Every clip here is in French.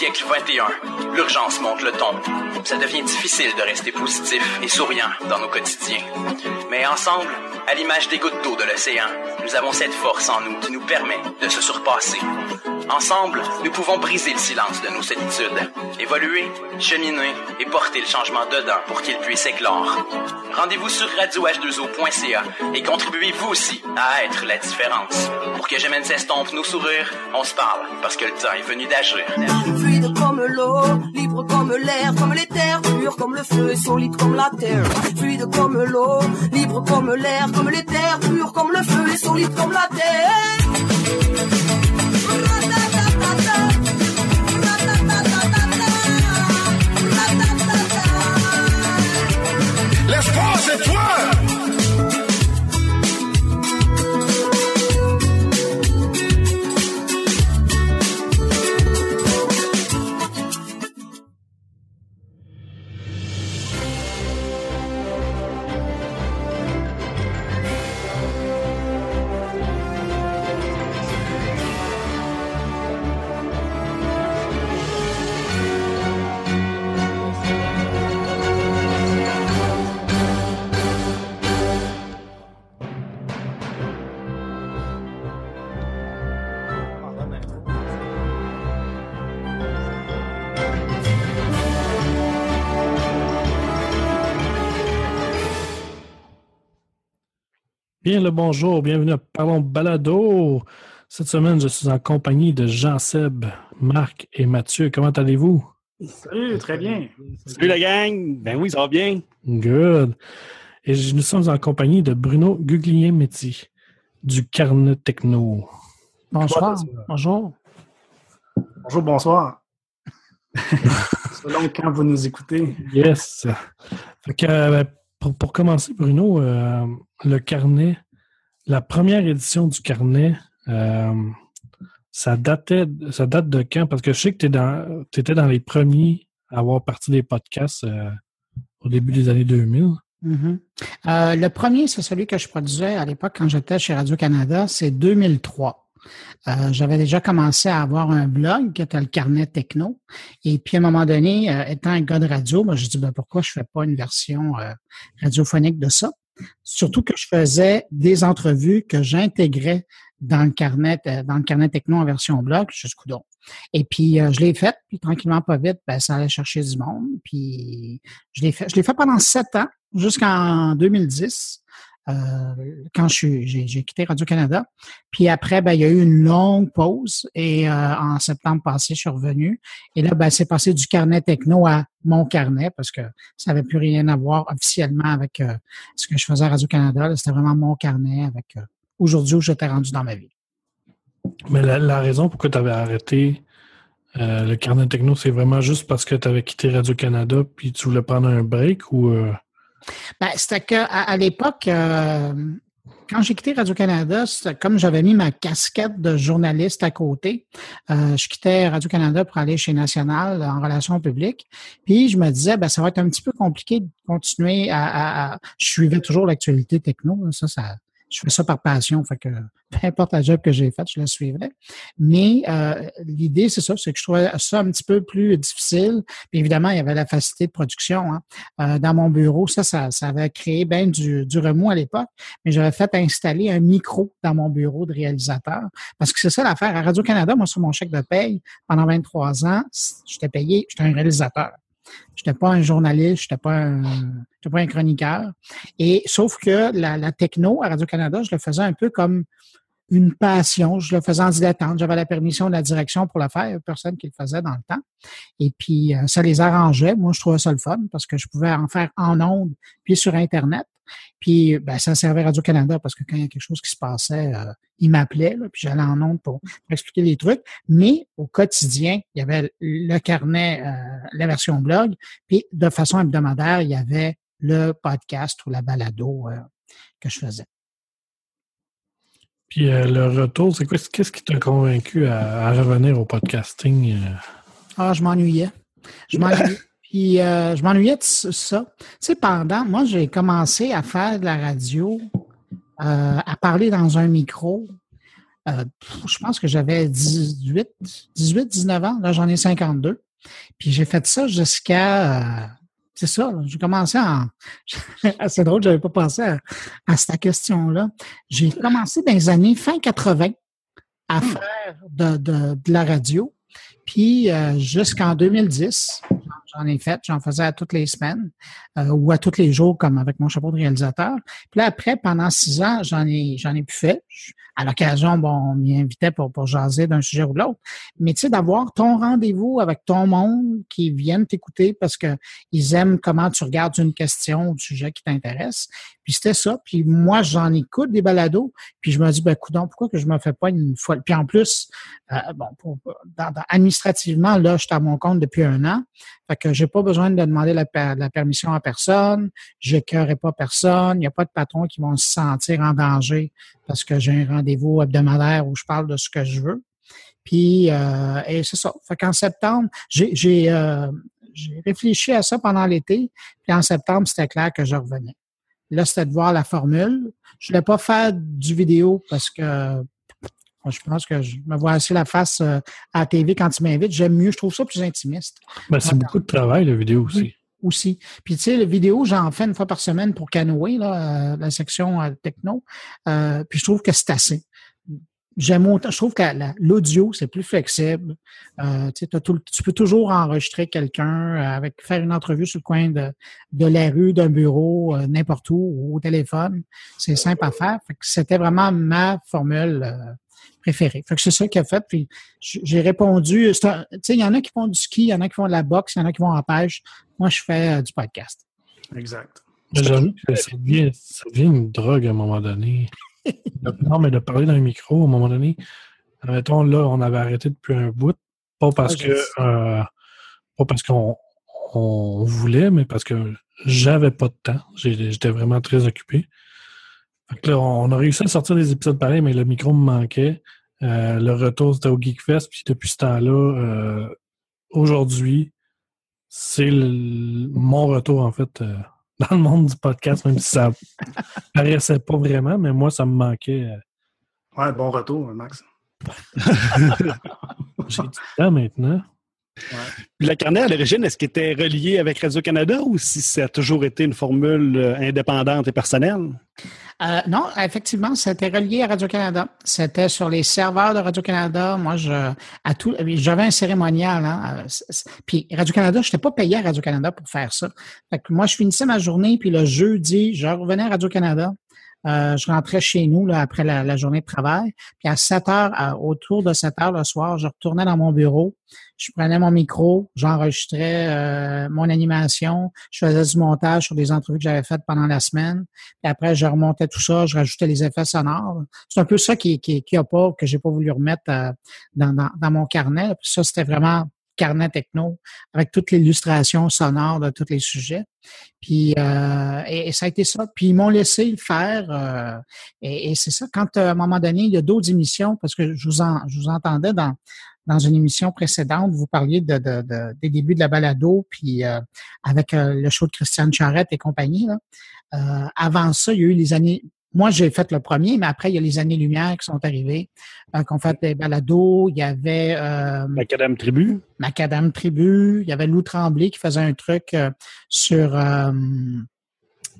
siècle 21, l'urgence monte le ton. Ça devient difficile de rester positif et souriant dans nos quotidiens. Mais ensemble, à l'image des gouttes d'eau de l'océan, nous avons cette force en nous qui nous permet de se surpasser. Ensemble, nous pouvons briser le silence de nos solitudes, évoluer, cheminer et porter le changement dedans pour qu'il puisse éclore. Rendez-vous sur radioh2o.ca et contribuez vous aussi à être la différence. Pour que Gemène s'estompe nos sourires, on se parle parce que le temps est venu d'agir. Fluide comme l'eau, libre comme l'air, comme les terres, pur comme le feu, solide comme la terre. Fluide comme l'eau, libre comme l'air, comme les terres, pur comme le feu, et solide comme la terre. Bien le bonjour, bienvenue à Parlons Balado. Cette semaine, je suis en compagnie de Jean-Seb, Marc et Mathieu. Comment allez-vous? Salut, très bien. Salut la gang! Ben oui, ça va bien. Good. Et nous sommes en compagnie de Bruno Guglielmetti du Carnet Techno. Bonsoir. Bonjour. Bonjour, bonsoir. Selon quand vous nous écoutez. Yes. Fait que, euh, pour, pour commencer, Bruno, euh, le carnet, la première édition du carnet, euh, ça, datait, ça date de quand? Parce que je sais que tu étais dans les premiers à avoir parti des podcasts euh, au début des années 2000. Mhm. Euh, le premier, c'est celui que je produisais à l'époque quand j'étais chez Radio-Canada, c'est 2003. Euh, J'avais déjà commencé à avoir un blog qui était le carnet techno. Et puis, à un moment donné, euh, étant un gars de radio, ben, je dis ben, pourquoi je fais pas une version euh, radiophonique de ça? Surtout que je faisais des entrevues que j'intégrais dans le carnet, euh, dans le carnet techno en version blog, jusqu'au don. Et puis, euh, je l'ai fait, puis tranquillement, pas vite, ben, ça allait chercher du monde. Puis, je l'ai fait, je l'ai fait pendant sept ans, jusqu'en 2010, euh, quand je suis, j'ai, quitté Radio-Canada. Puis après, ben, il y a eu une longue pause et euh, en septembre passé, je suis revenu. Et là, ben, c'est passé du carnet techno à mon carnet parce que ça n'avait plus rien à voir officiellement avec euh, ce que je faisais à Radio-Canada. C'était vraiment mon carnet avec euh, aujourd'hui où j'étais rendu dans ma vie. Mais la, la raison pourquoi tu avais arrêté euh, le carnet techno, c'est vraiment juste parce que tu avais quitté Radio-Canada puis tu voulais prendre un break ou. Ben, c'était que à, à l'époque, euh, quand j'ai quitté Radio-Canada, comme j'avais mis ma casquette de journaliste à côté. euh, je quittais Radio-Canada pour aller chez National en relations publiques. Puis je me disais, ben, ça va être un petit peu compliqué de continuer à. à- à- Je suivais toujours l'actualité techno. là. Ça, ça, je fais ça par passion. Fait que peu importe la job que j'ai faite, je la suivrais. Mais euh, l'idée, c'est ça, c'est que je trouvais ça un petit peu plus difficile. Évidemment, il y avait la facilité de production. Hein euh, dans mon bureau. Ça, ça, ça avait créé bien du, du remous à l'époque, mais j'avais fait installer un micro dans mon bureau de réalisateur. Parce que c'est ça l'affaire. À Radio-Canada, moi, sur mon chèque de paye, pendant 23 ans, j'étais payé, j'étais un réalisateur. J'étais pas un journaliste, un, j'étais pas un chroniqueur. Et sauf que la, la techno à Radio-Canada, je le faisais un peu comme une passion. Je le faisais en dilettante. J'avais la permission de la direction pour le faire. Personne qui le faisait dans le temps. Et puis, euh, ça les arrangeait. Moi, je trouvais ça le fun parce que je pouvais en faire en ondes puis sur Internet. Puis, ben, ça servait Radio-Canada parce que quand il y a quelque chose qui se passait, euh, ils m'appelaient, là, puis j'allais en ondes pour, pour expliquer les trucs. Mais au quotidien, il y avait le carnet, euh, la version blog, puis de façon hebdomadaire, il y avait le podcast ou la balado euh, que je faisais. Puis le retour, c'est quoi? Qu'est-ce qui t'a convaincu à, à revenir au podcasting? Ah, je m'ennuyais. Je m'ennuyais. Puis euh, je m'ennuyais de ça-. Tu sais, pendant, moi, j'ai commencé à faire de la radio, euh, à parler dans un micro euh, je pense que j'avais 18, 18, 19 ans. Là, j'en ai 52. Puis j'ai fait ça jusqu'à... C'est ça, j'ai commencé en... C'est drôle, je n'avais pas pensé à, à cette question-là. J'ai commencé dans les années fin 80 à Hmm. faire de, de, de la radio. Puis jusqu'en 2010, j'en ai fait, j'en faisais à toutes les semaines euh, ou à tous les jours comme avec mon chapeau de réalisateur. Puis là, après, pendant six ans, j'en ai j'en ai plus fait. Je- À l'occasion, bon, on m'y invitait pour, pour jaser d'un sujet ou de l'autre. Mais tu sais, d'avoir ton rendez-vous avec ton monde qui viennent t'écouter parce que ils aiment comment tu regardes une question ou du sujet qui t'intéresse. Puis c'était ça. Puis moi, j'en écoute des balados. Puis je me dis, ben, coudonc, pourquoi que je me fais pas une fois? Puis en plus, euh, bon, administrativement, là, je suis à mon compte depuis un an. Fait que j'ai pas besoin de demander la, per- la permission à personne. J'écœurerai pas personne. Il n'y a pas de patron qui vont se sentir en danger parce que j'ai un rendez-vous hebdomadaire où je parle de ce que je veux. Puis, euh, et c'est ça. Fait qu'en septembre, j'ai, euh, réfléchi à ça pendant l'été. Puis en septembre, c'était clair que je revenais. Là, c'était de voir la formule. Je voulais pas faire du vidéo parce que je pense que je me vois assez la face euh, à la TV quand ils m'invitent. J'aime mieux, je trouve ça plus intimiste Ben, c'est beaucoup de travail, la vidéo aussi. Aussi. Puis tu sais, la vidéo, j'en fais une fois par semaine pour Canoë, là, euh, la section euh, techno. Euh, puis je trouve que c'est assez. J'aime autant, je trouve que la- l'audio, c'est plus flexible. Euh, tu sais, tu peux toujours enregistrer quelqu'un euh, avec faire une entrevue sur le coin de, de la rue, d'un bureau, n'importe où, ou au téléphone. C'est simple à faire. C'était vraiment ma formule préférée. Fait que c'est ça qu'il a fait. Puis j'ai répondu. Tu sais, il y en a qui font du ski, il y en a qui font de la boxe, il y en a qui vont en pêche. Moi, je fais euh, du podcast. Exact. Mais J'avoue que ça devient, ça devient une drogue à un moment donné. non, mais de parler dans un micro, à un moment donné, mettons, là, on avait arrêté depuis un bout, pas parce Ouais, je que euh, pas parce qu'on on voulait, mais parce que j'avais pas de temps. J'étais vraiment très occupé. Là, on a réussi à sortir des épisodes pareils, mais le micro me manquait. Euh, le retour, c'était au Geekfest, puis depuis ce temps-là, euh, aujourd'hui, c'est mon retour, en fait, euh, dans le monde du podcast, même si ça paraissait pas vraiment, mais moi, ça me manquait. euh, Ouais, bon retour, Max. J'ai du temps maintenant. Le carnet, à l'origine, est-ce qu'il était relié avec Radio-Canada ou si ça a toujours été une formule euh, indépendante et personnelle? Euh, non, effectivement, c'était relié à Radio-Canada. C'était sur les serveurs de Radio-Canada. Moi, j'avais un cérémonial. Hein, euh, puis Radio-Canada, je n'étais pas payé à Radio-Canada pour faire ça. Moi, je finissais ma journée, puis le jeudi, je revenais à Radio-Canada. Euh, je rentrais chez nous après la, journée de travail. Puis à 7 heures, autour de 7 heures le soir, je retournais dans mon bureau. Je prenais mon micro, j'enregistrais euh, mon animation, je faisais du montage sur des entrevues que j'avais faites pendant la semaine. Puis après, je remontais tout ça, je rajoutais les effets sonores. C'est un peu ça qui qui, qui a pas que j'ai pas voulu remettre euh, dans, dans, dans mon carnet. Puis ça, c'était vraiment carnet techno avec toute l'illustration sonore de tous les sujets. Puis euh, et, ça a été ça. Puis ils m'ont laissé le faire. euh, et, c'est ça. Quand euh, à un moment donné, il y a d'autres émissions, parce que je vous en, je vous entendais dans dans une émission précédente, vous parliez de, de, de- des débuts de la balado, puis avec le show de Christiane Charrette et compagnie. Là. Avant ça, il y a eu les années. Moi, j'ai fait le premier, mais après, il y a les années lumière qui sont arrivées, euh, qu'on fait des balados. Il y avait euh, Macadam Tribu? Macadam Tribu, il y avait Lou Tremblay qui faisait un truc euh, sur euh,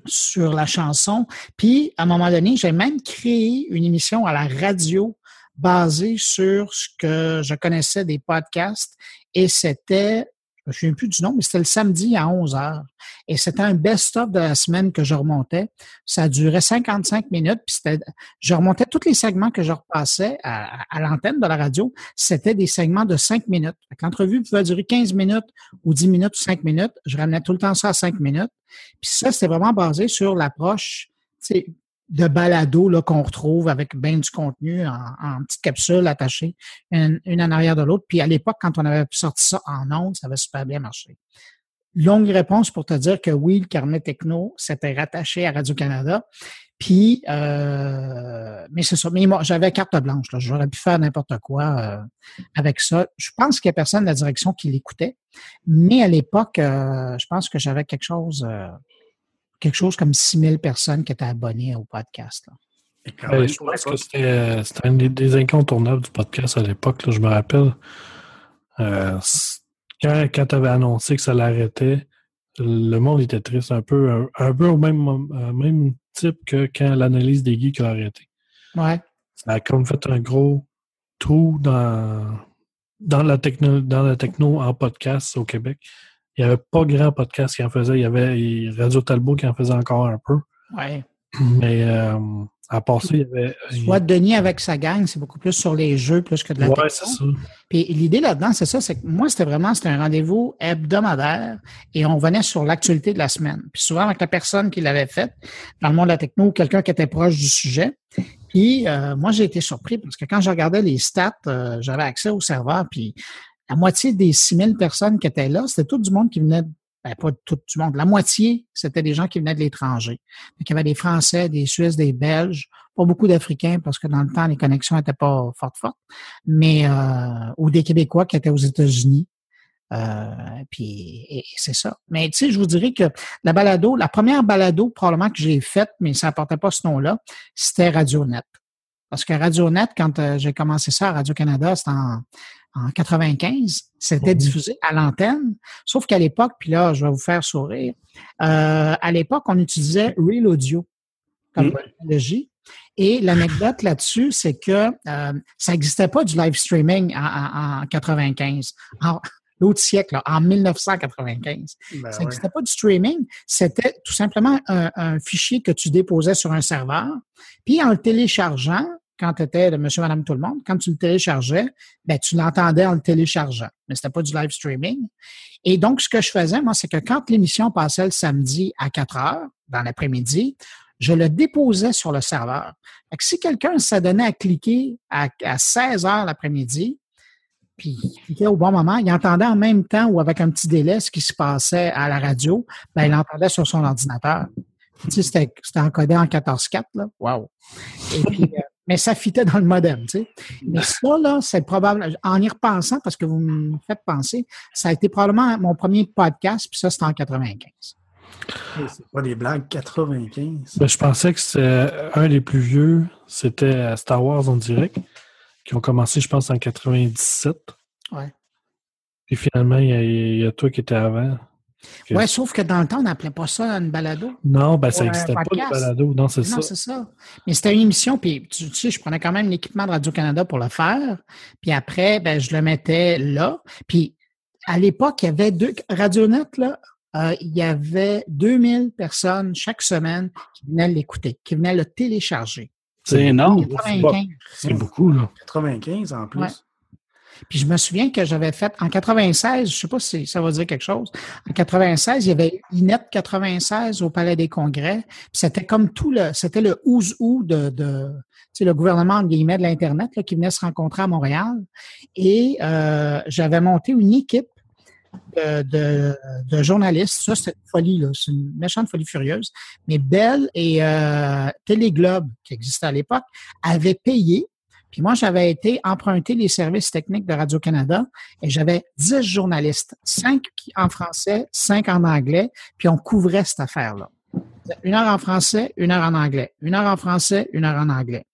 sur la chanson. Puis, à un moment donné, j'ai même créé une émission à la radio basée sur ce que je connaissais des podcasts et c'était, je me souviens plus du nom, mais c'était le samedi à 11 heures. Et c'était un best-of de la semaine que je remontais. Ça durait 55 minutes, puis c'était, je remontais tous les segments que je repassais à, à l'antenne de la radio. C'était des segments de 5 minutes. L'entrevue pouvait durer 15 minutes ou 10 minutes ou 5 minutes. Je ramenais tout le temps ça à 5 minutes. Puis ça, c'était vraiment basé sur l'approche de balado qu'on retrouve avec bien du contenu en, en petites capsules attachées, une, une en arrière de l'autre. Puis à l'époque, quand on avait sorti ça en ondes, ça avait super bien marché. Longue réponse pour te dire que oui, le carnet techno, c'était rattaché à Radio-Canada. Puis, euh, mais c'est ça. Mais moi, j'avais carte blanche. J'aurais pu faire n'importe quoi euh, avec ça. Je pense qu'il n'y a personne de la direction qui l'écoutait. Mais à l'époque, euh, je pense que j'avais quelque chose, euh, quelque chose comme 6000 personnes qui étaient abonnées au podcast. là. Ben, je pense que c'était euh, c'était un des, des incontournables du podcast à l'époque. Je me rappelle. euh, quand quand tu avais annoncé que ça l'arrêtait, le monde était triste, un peu, un, un peu au même, euh, même type que quand l'analyse des geeks a arrêté. Ouais. Ça a comme fait un gros trou dans, dans, la, techno, dans la techno en podcast au Québec. Il n'y avait pas grand podcast qui en faisait. Il y avait Radio Talbot qui en faisait encore un peu. Ouais. Mais euh, à part ça, il y avait. Vois, Denis avec sa gang, c'est beaucoup plus sur les jeux plus que de la Ouais, techno. c'est ça. Puis l'idée là-dedans, c'est ça, c'est que moi, c'était vraiment c'était un rendez-vous hebdomadaire et on venait sur l'actualité de la semaine. Puis souvent avec la personne qui l'avait faite, dans le monde de la techno, ou quelqu'un qui était proche du sujet. Puis euh, moi, j'ai été surpris parce que quand je regardais les stats, euh, j'avais accès au serveur, puis la moitié des 6000 personnes qui étaient là, c'était tout du monde qui venait, ben, pas tout du monde, la moitié, c'était des gens qui venaient de l'étranger. Il y avait des Français, des Suisses, des Belges, pas beaucoup d'Africains parce que dans le temps, les connexions n'étaient pas fortes, fortes, mais euh, ou des Québécois qui étaient aux États-Unis. Euh, puis et- et c'est ça. Mais tu sais, je vous dirais que la balado, la première balado probablement que j'ai faite, mais ça n'apportait pas ce nom-là, c'était RadioNet. Parce que RadioNet, quand euh, j'ai commencé ça à Radio-Canada, c'était en, en 95, c'était Mhm. diffusé à l'antenne. Sauf qu'à l'époque, puis là, je vais vous faire sourire, euh, à l'époque, on utilisait Real Audio comme Mhm. technologie. Et l'anecdote là-dessus, c'est que euh, ça n'existait pas du live streaming en, en, en 95, en l'autre siècle, là, en 1995. Ben Ça ouais. n'existait pas du streaming. C'était tout simplement un, un fichier que tu déposais sur un serveur. Puis en le téléchargeant, quand tu étais de monsieur, madame, tout le monde, quand tu le téléchargeais, ben, tu l'entendais en le téléchargeant. Mais c'était pas du live streaming. Et donc, ce que je faisais, moi, c'est que quand l'émission passait le samedi à 4 heures, dans l'après-midi, je le déposais sur le serveur. Fait que si quelqu'un s'adonnait à cliquer à, à 16 heures l'après-midi, puis il cliquait au bon moment, il entendait en même temps ou avec un petit délai ce qui se passait à la radio, ben, il l'entendait sur son ordinateur. Tu sais, c'était, c'était encodé en 14.4, là. Wow! Et puis, euh, mais ça fitait dans le modem, tu sais. Mais ça, là, c'est probable, en y repensant, parce que vous me faites penser, ça a été probablement mon premier podcast, puis ça, c'était en 95. Hey, C'est pas des blagues, 95. Ben, je pensais que c'était un des plus vieux, c'était euh, Star Wars en direct, qui ont commencé, je pense, en 97. Ouais. Puis finalement, il y, y a toi qui étais avant. Que- Ouais, sauf que dans le temps, on n'appelait pas ça une balado. Non, ben ça n'existait pas le podcast. balado. Non, c'est Non, ça. c'est ça. Mais c'était une émission, puis tu, tu sais, je prenais quand même l'équipement de Radio-Canada pour le faire. Puis après, ben, je le mettais là. Puis à l'époque, il y avait deux. Radionet, là, euh, il y avait 2000 personnes chaque semaine qui venaient l'écouter, qui venaient le télécharger. C'est énorme. 95. C'est beaucoup, là. 95 en plus. Ouais. Puis je me souviens que j'avais fait en 96, je sais pas si ça va dire quelque chose. En 96, il y avait Inet 96 au Palais des Congrès. C'était comme tout le, c'était le ouz ou de, de sais, le gouvernement guillemets de l'internet qui venait se rencontrer à Montréal. Et euh, j'avais monté une équipe de, de, de journalistes. Ça, c'était une folie, là. C'est une méchante folie furieuse. Mais Bell et euh, Téléglobe, qui existait à l'époque, avaient payé puis moi, j'avais été emprunter les services techniques de Radio-Canada et j'avais 10 journalistes, 5 en français, 5 en anglais, puis on couvrait cette affaire-là. Une heure en français, une heure en anglais. Une heure en français, une heure en anglais.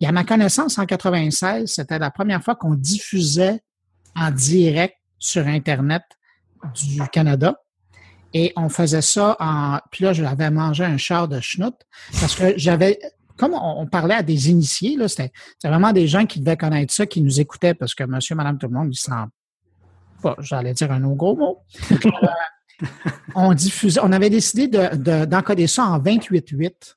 Et à ma connaissance, en 96, c'était la première fois qu'on diffusait en direct sur Internet du Canada. Et on faisait ça en... Puis là, j'avais mangé un char de schnout parce que j'avais comme on, on, parlait à des initiés, là, c'était, vraiment des gens qui devaient connaître ça, qui nous écoutaient, parce que monsieur, madame, tout le monde, ils s'en j'allais dire un autre gros mot. euh, on diffusait, on avait décidé de, de, d'encoder ça en 28.8.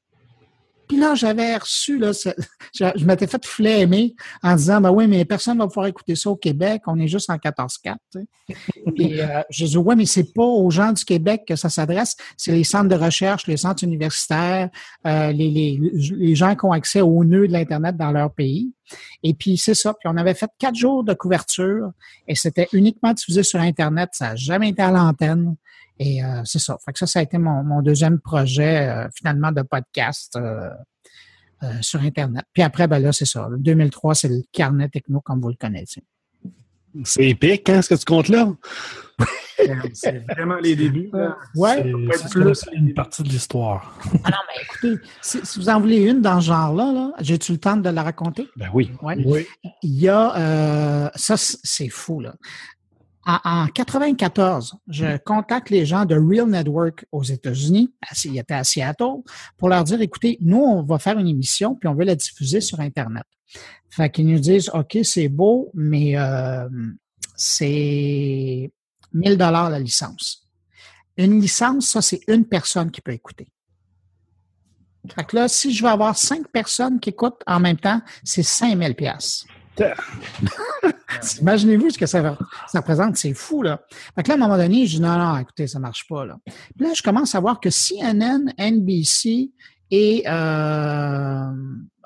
Puis là, j'avais reçu, là, ce, je, je, m'étais fait flémer en disant, ben oui, mais personne ne va pouvoir écouter ça au Québec, on est juste en 14.4. Tu sais. Et euh, je dis, ouais, mais c'est pas aux gens du Québec que ça s'adresse, c'est les centres de recherche, les centres universitaires, euh, les, les, les gens qui ont accès au nœud de l'Internet dans leur pays. Et puis, c'est ça. Puis, on avait fait quatre jours de couverture et c'était uniquement diffusé sur Internet. Ça n'a jamais été à l'antenne. Et euh, c'est ça. Fait que ça, ça a été mon, mon deuxième projet, euh, finalement, de podcast euh, sur Internet. Puis après, ben là, c'est ça. Le 2003, c'est le carnet techno, comme vous le connaissez. C'est épique, hein, ce que tu comptes là? C'est vraiment les débuts. Ouais. C'est- plus une partie de l'histoire. Ah non, mais écoutez, si, si vous en voulez une dans ce genre-là, là, j'ai-tu le temps de la raconter? Ben oui. Ouais. Oui. Il y a, euh, ça c'est fou, là. En, en 94, je contacte les gens de Real Network aux États-Unis, ils étaient à Seattle, pour leur dire, écoutez, nous, on va faire une émission, puis on veut la diffuser sur Internet. Fait qu'ils nous disent, OK, c'est beau, mais euh, c'est 1000 dollars la licence. Une licence, ça, c'est une personne qui peut écouter. Fait que là, si je veux avoir cinq personnes qui écoutent en même temps, c'est 5000 pièces. Imaginez-vous ce que ça, représente, c'est fou, là. Fait que là, à un moment donné, je dis non, non, écoutez, ça marche pas, là. Puis là, je commence à voir que CNN, NBC et euh,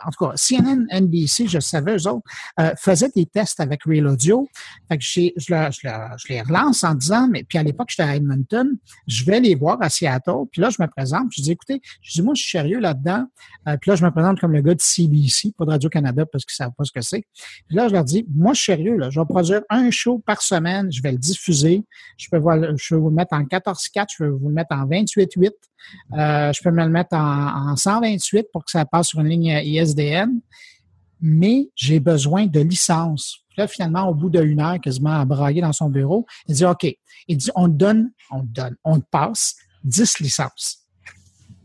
en tout cas, CNN, NBC, je savais, eux autres, euh, faisaient des tests avec Real Audio. Fait que je, le- je, le- je les relance en disant, mais puis à l'époque, j'étais à Edmonton, je vais les voir à Seattle, puis là, je me présente, je dis, écoutez, je dis, moi, je suis sérieux là-dedans. Euh, puis là, je me présente comme le gars de CBC, pas de Radio-Canada, parce qu'ils savent pas ce que c'est. Puis là, je leur dis, moi, je suis sérieux, là, je vais produire un show par semaine, je vais le diffuser. Je peux, vous le mettre en 14-4, je peux vous le mettre en 28-8. Euh, je peux me le mettre en, en 128 pour que ça passe sur une ligne ISDN. Mais j'ai besoin de licence. Puis là, finalement, au bout d'une heure, quasiment à brailler dans son bureau, il dit, OK. Il dit, on te donne, on te donne, on te passe 10 licences.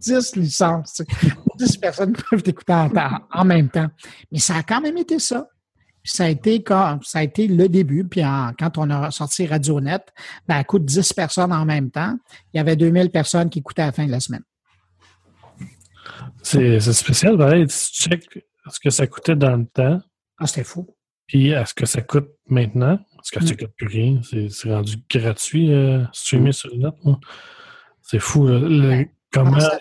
10 licences. tu sais. 10 personnes peuvent t'écouter en, même temps. Mais ça a quand même été ça. Ça a été quand, ça a été le début. Puis quand on a sorti RadioNet, ben, à coup de 10 personnes en même temps, il y avait 2000 personnes qui écoutaient à la fin de la semaine. C'est spécial, pareil. Si tu checkes ce que ça coûtait dans le temps, Ah, c'était fou. puis à ce que ça coûte maintenant, parce que ça Mm. coûte plus rien. C'est rendu gratuit, euh, streamer sur le net. C'est fou. là. Le- comment ça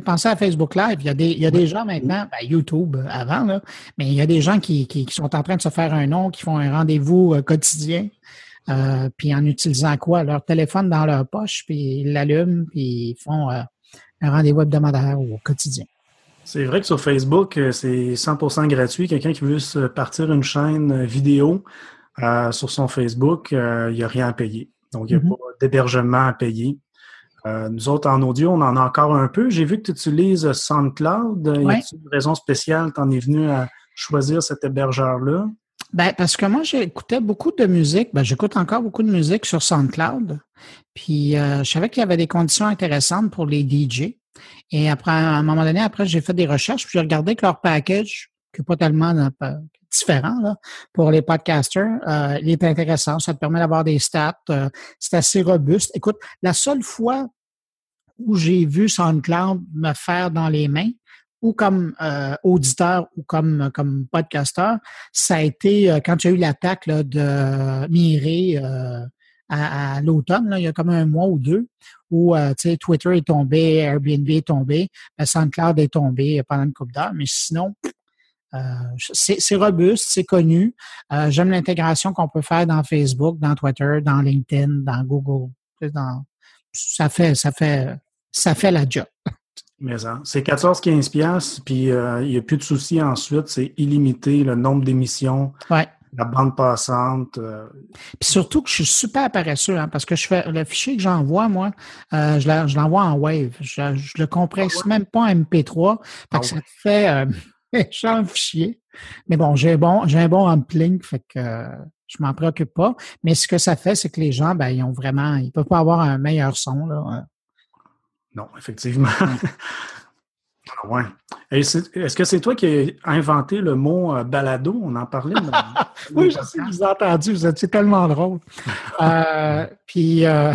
pensez à Facebook Live. Il y a des, il y a des gens maintenant, ben, YouTube avant, là, mais il y a des gens qui, qui, qui sont en train de se faire un nom, qui font un rendez-vous euh, quotidien, euh, puis en utilisant quoi? Leur téléphone dans leur poche, puis ils l'allument, puis ils font euh, un rendez-vous hebdomadaire au quotidien. C'est vrai que sur Facebook, euh, c'est 100% gratuit. Quelqu'un qui veut se partir une chaîne euh, vidéo euh, sur son Facebook, euh, il n'y a rien à payer. Donc, il n'y a Mhm. pas d'hébergement à payer. Euh, nous autres, en audio, on en a encore un peu. J'ai vu que tu utilises SoundCloud. Y Ouais. a-t-il une raison spéciale? Tu en es venu à choisir cet hébergeur-là? Ben, parce que moi, j'écoutais beaucoup de musique. Ben, j'écoute encore beaucoup de musique sur SoundCloud. Puis, euh, je savais qu'il y avait des conditions intéressantes pour les DJ. Et après, à un moment donné, après, j'ai fait des recherches, puis j'ai regardé que leur package, qui n'est pas tellement euh, différent là, pour les podcasters, euh, il est intéressant. Ça te permet d'avoir des stats. euh, c'est assez robuste. Écoute, la seule fois où j'ai vu SoundCloud me faire dans les mains, ou comme euh, auditeur ou comme, comme podcasteur, ça a été euh, quand il y a eu l'attaque de Mireille euh, à, à l'automne, il y a comme un mois ou deux, où euh, Twitter est tombé, Airbnb est tombé, ben, SoundCloud est tombé pendant une couple d'heures, mais sinon, euh, c'est robuste, c'est connu. Euh, J'aime l'intégration qu'on peut faire dans Facebook, dans Twitter, dans LinkedIn, dans Google. Dans, ça fait, ça fait, ça fait la job. Mais hein, c'est 14-15 piastres, puis euh, il n'y a plus de soucis ensuite. C'est illimité, le nombre d'émissions, Ouais. la bande passante. euh, Puis surtout que je suis super paresseux, hein, parce que je fais le fichier que j'envoie, moi, euh, je l'envoie en Wave. Je, je le compresse même pas en MP3. Fait Ah que ça ouais. fait euh, méchant fichier. Mais bon, j'ai un bon, j'ai un bon uplink, fait que euh, je m'en préoccupe pas. Mais ce que ça fait, c'est que les gens, ben, ils ont vraiment, ils peuvent pas avoir un meilleur son, là. Non, effectivement. Ah ouais. Est-ce que c'est toi qui as inventé le mot euh, balado? On en parlait. Oui, je sais, je vous ai entendu, vous étiez tellement drôle. Euh, puis, euh,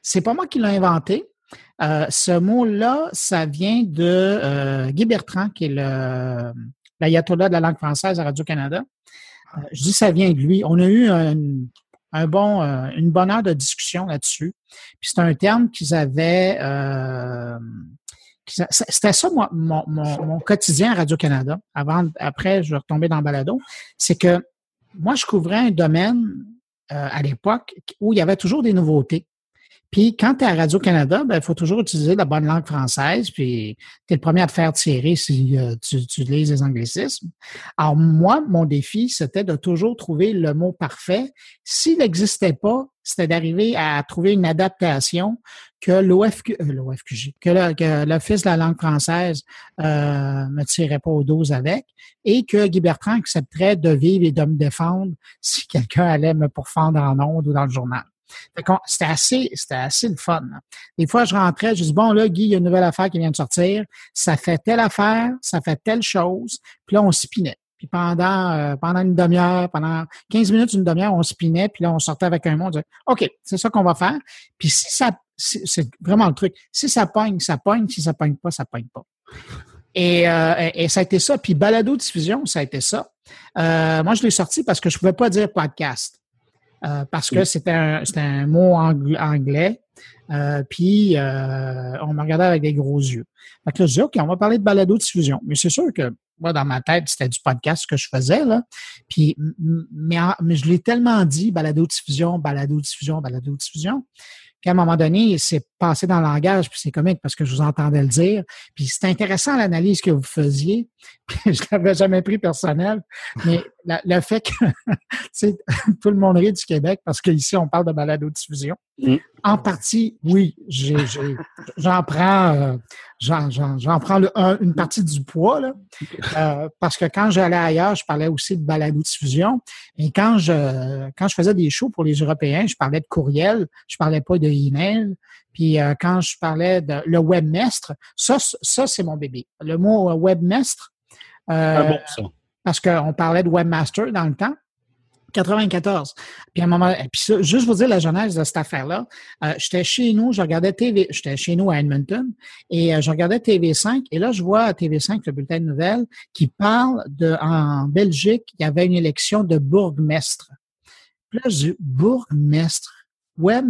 c'est pas moi qui l'ai inventé. Euh, ce mot-là, ça vient de Guy Bertrand, qui est le l'ayatollah de la langue française à Radio-Canada. Euh, je dis ça vient de lui. On a eu un, un bon, une bonne heure de discussion là-dessus. Puis c'est un terme qu'ils avaient... euh, c'était ça, moi, mon, quotidien à Radio-Canada. Avant, après, je retomber dans le balado. C'est que moi, je couvrais un domaine euh, à l'époque où il y avait toujours des nouveautés. Puis quand tu es à Radio-Canada, il ben, faut toujours utiliser la bonne langue française, puis tu es le premier à te faire tirer si euh, tu, tu utilises les anglicismes. Alors moi, mon défi, c'était de toujours trouver le mot parfait. S'il n'existait pas, c'était d'arriver à trouver une adaptation que l'OFQ, euh, l'OFQJ, que, l'Office de la langue française euh, me tirait pas au dos avec, et que Guy Bertrand accepterait de vivre et de me défendre si quelqu'un allait me pourfendre en ondes ou dans le journal. C'était assez, c'était assez le fun. Des fois, je rentrais, je dis bon là, Guy, il y a une nouvelle affaire qui vient de sortir. Ça fait telle affaire, ça fait telle chose. Puis là, on spinait. Puis pendant, euh, pendant une demi-heure, pendant 15 minutes, une demi-heure, on spinait, puis là, on sortait avec un mot, on disait, OK, c'est ça qu'on va faire. Puis si ça, c'est vraiment le truc. Si ça pogne, ça pogne. Si ça pogne pas, ça pogne pas. Et, euh, et, ça a été ça. Puis balado diffusion, ça a été ça. Euh, moi, je l'ai sorti parce que je pouvais pas dire podcast. Parce que c'était un, un mot anglais. puis on me regardait avec des gros yeux. Fait que là, je dis, OK, on va parler de balado diffusion. Mais c'est sûr que moi, dans ma tête, c'était du podcast que je faisais, là. Puis, mais, mais je l'ai tellement dit, balado-diffusion, balado-diffusion, balado-diffusion, qu'à un moment donné, c'est passé dans le langage, puis c'est comique parce que je vous entendais le dire. Puis c'est intéressant l'analyse que vous faisiez. Puis je l'avais jamais pris personnel, mais le fait que tout le monde rit du Québec parce qu'ici, on parle de balado-diffusion. Mm. En partie, oui, j'en prends, euh, j'en prends une partie du poids, là, euh, parce que quand j'allais ailleurs, je parlais aussi de balado-diffusion. Et quand je, quand je faisais des shows pour les Européens, je parlais de courriel, je parlais pas de email. Puis euh, quand je parlais de le webmestre, ça, ça c'est mon bébé. Le mot webmestre, ah bon, ça. parce qu'on parlait de webmaster dans le temps. 94. Puis à un moment, puis ça, juste vous dire la genèse de cette affaire-là, euh, j'étais chez nous, je regardais TV, j'étais chez nous à Edmonton et euh, je regardais TV5 et là je vois à TV5 le bulletin de nouvelles qui parle de en Belgique, il y avait une élection de bourgmestre. Puis là je dis bourgmestre? Web,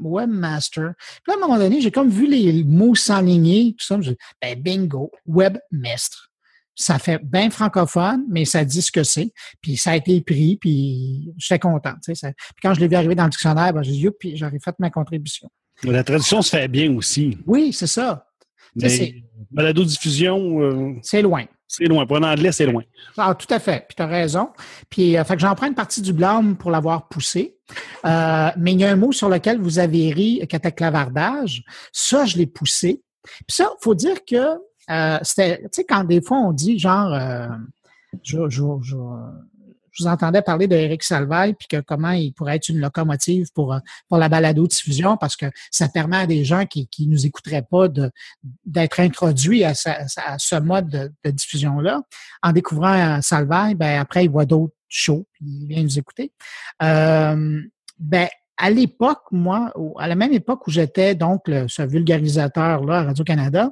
webmaster? Puis là, à un moment donné, j'ai comme vu les mots s'enligner, tout ça. Je dis, ben, bingo, webmestre ça fait bien francophone, mais ça dit ce que c'est. Puis ça a été pris, puis j'étais content. Tu sais, puis quand je l'ai vu arriver dans le dictionnaire, ben, j'ai dit, puis j'aurais fait ma contribution. La traduction se fait bien aussi. Oui, c'est ça. Mais balado-diffusion... Euh, c'est loin. C'est loin. Pour un anglais, c'est loin. Ah, tout à fait. Puis tu as raison. Puis, euh, fait que j'en prends une partie du blâme pour l'avoir poussé. Euh, mais il y a un mot sur lequel vous avez ri, cataclavardage. Ça, je l'ai poussé. Puis ça, faut dire que euh, c'était, tu sais, quand des fois on dit genre, euh, je, je, je, vous entendais parler d'Éric Salvaille, puis que comment il pourrait être une locomotive pour, pour la balado-diffusion, parce que ça permet à des gens qui ne nous écouteraient pas de, d'être introduits à, ce mode de, diffusion-là. En découvrant euh, Salvaille, ben après, il voit d'autres shows, puis il vient nous écouter. Euh, ben, à l'époque, moi, à la même époque où j'étais donc ce vulgarisateur-là à Radio-Canada,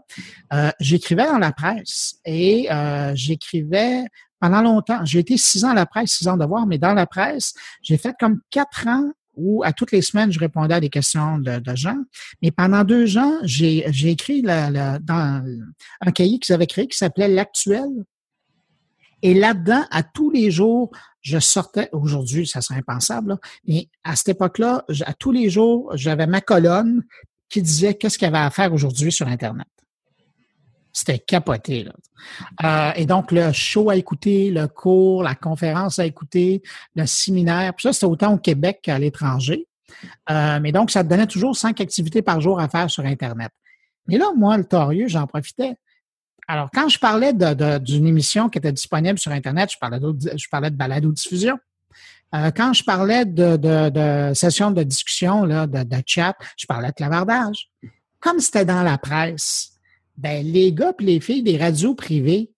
euh, j'écrivais dans la presse et euh, j'écrivais pendant longtemps. J'ai été six ans à la presse, six ans de voir, mais dans la presse, j'ai fait comme quatre ans où à toutes les semaines, je répondais à des questions de, gens. Mais pendant deux ans, j'ai écrit dans un cahier qu'ils avaient créé qui s'appelait L'actuel. Et là-dedans, à tous les jours, je sortais, aujourd'hui, ça serait impensable, mais à cette époque-là, à tous les jours, j'avais ma colonne qui disait qu'est-ce qu'il y avait à faire aujourd'hui sur Internet. C'était capoté. Là. Euh, et donc, le show à écouter, le cours, la conférence à écouter, le séminaire, ça, c'était autant au Québec qu'à l'étranger. Euh, mais donc, ça te donnait toujours cinq activités par jour à faire sur Internet. Mais là, moi, le torieux, j'en profitais. Alors, quand je parlais d'une émission qui était disponible sur Internet, je parlais, je parlais de balado-diffusion. Euh, quand je parlais de, de, sessions de discussion, là, de, de, chat, je parlais de clavardage. Comme c'était dans la presse, ben, les gars et les filles des radios privées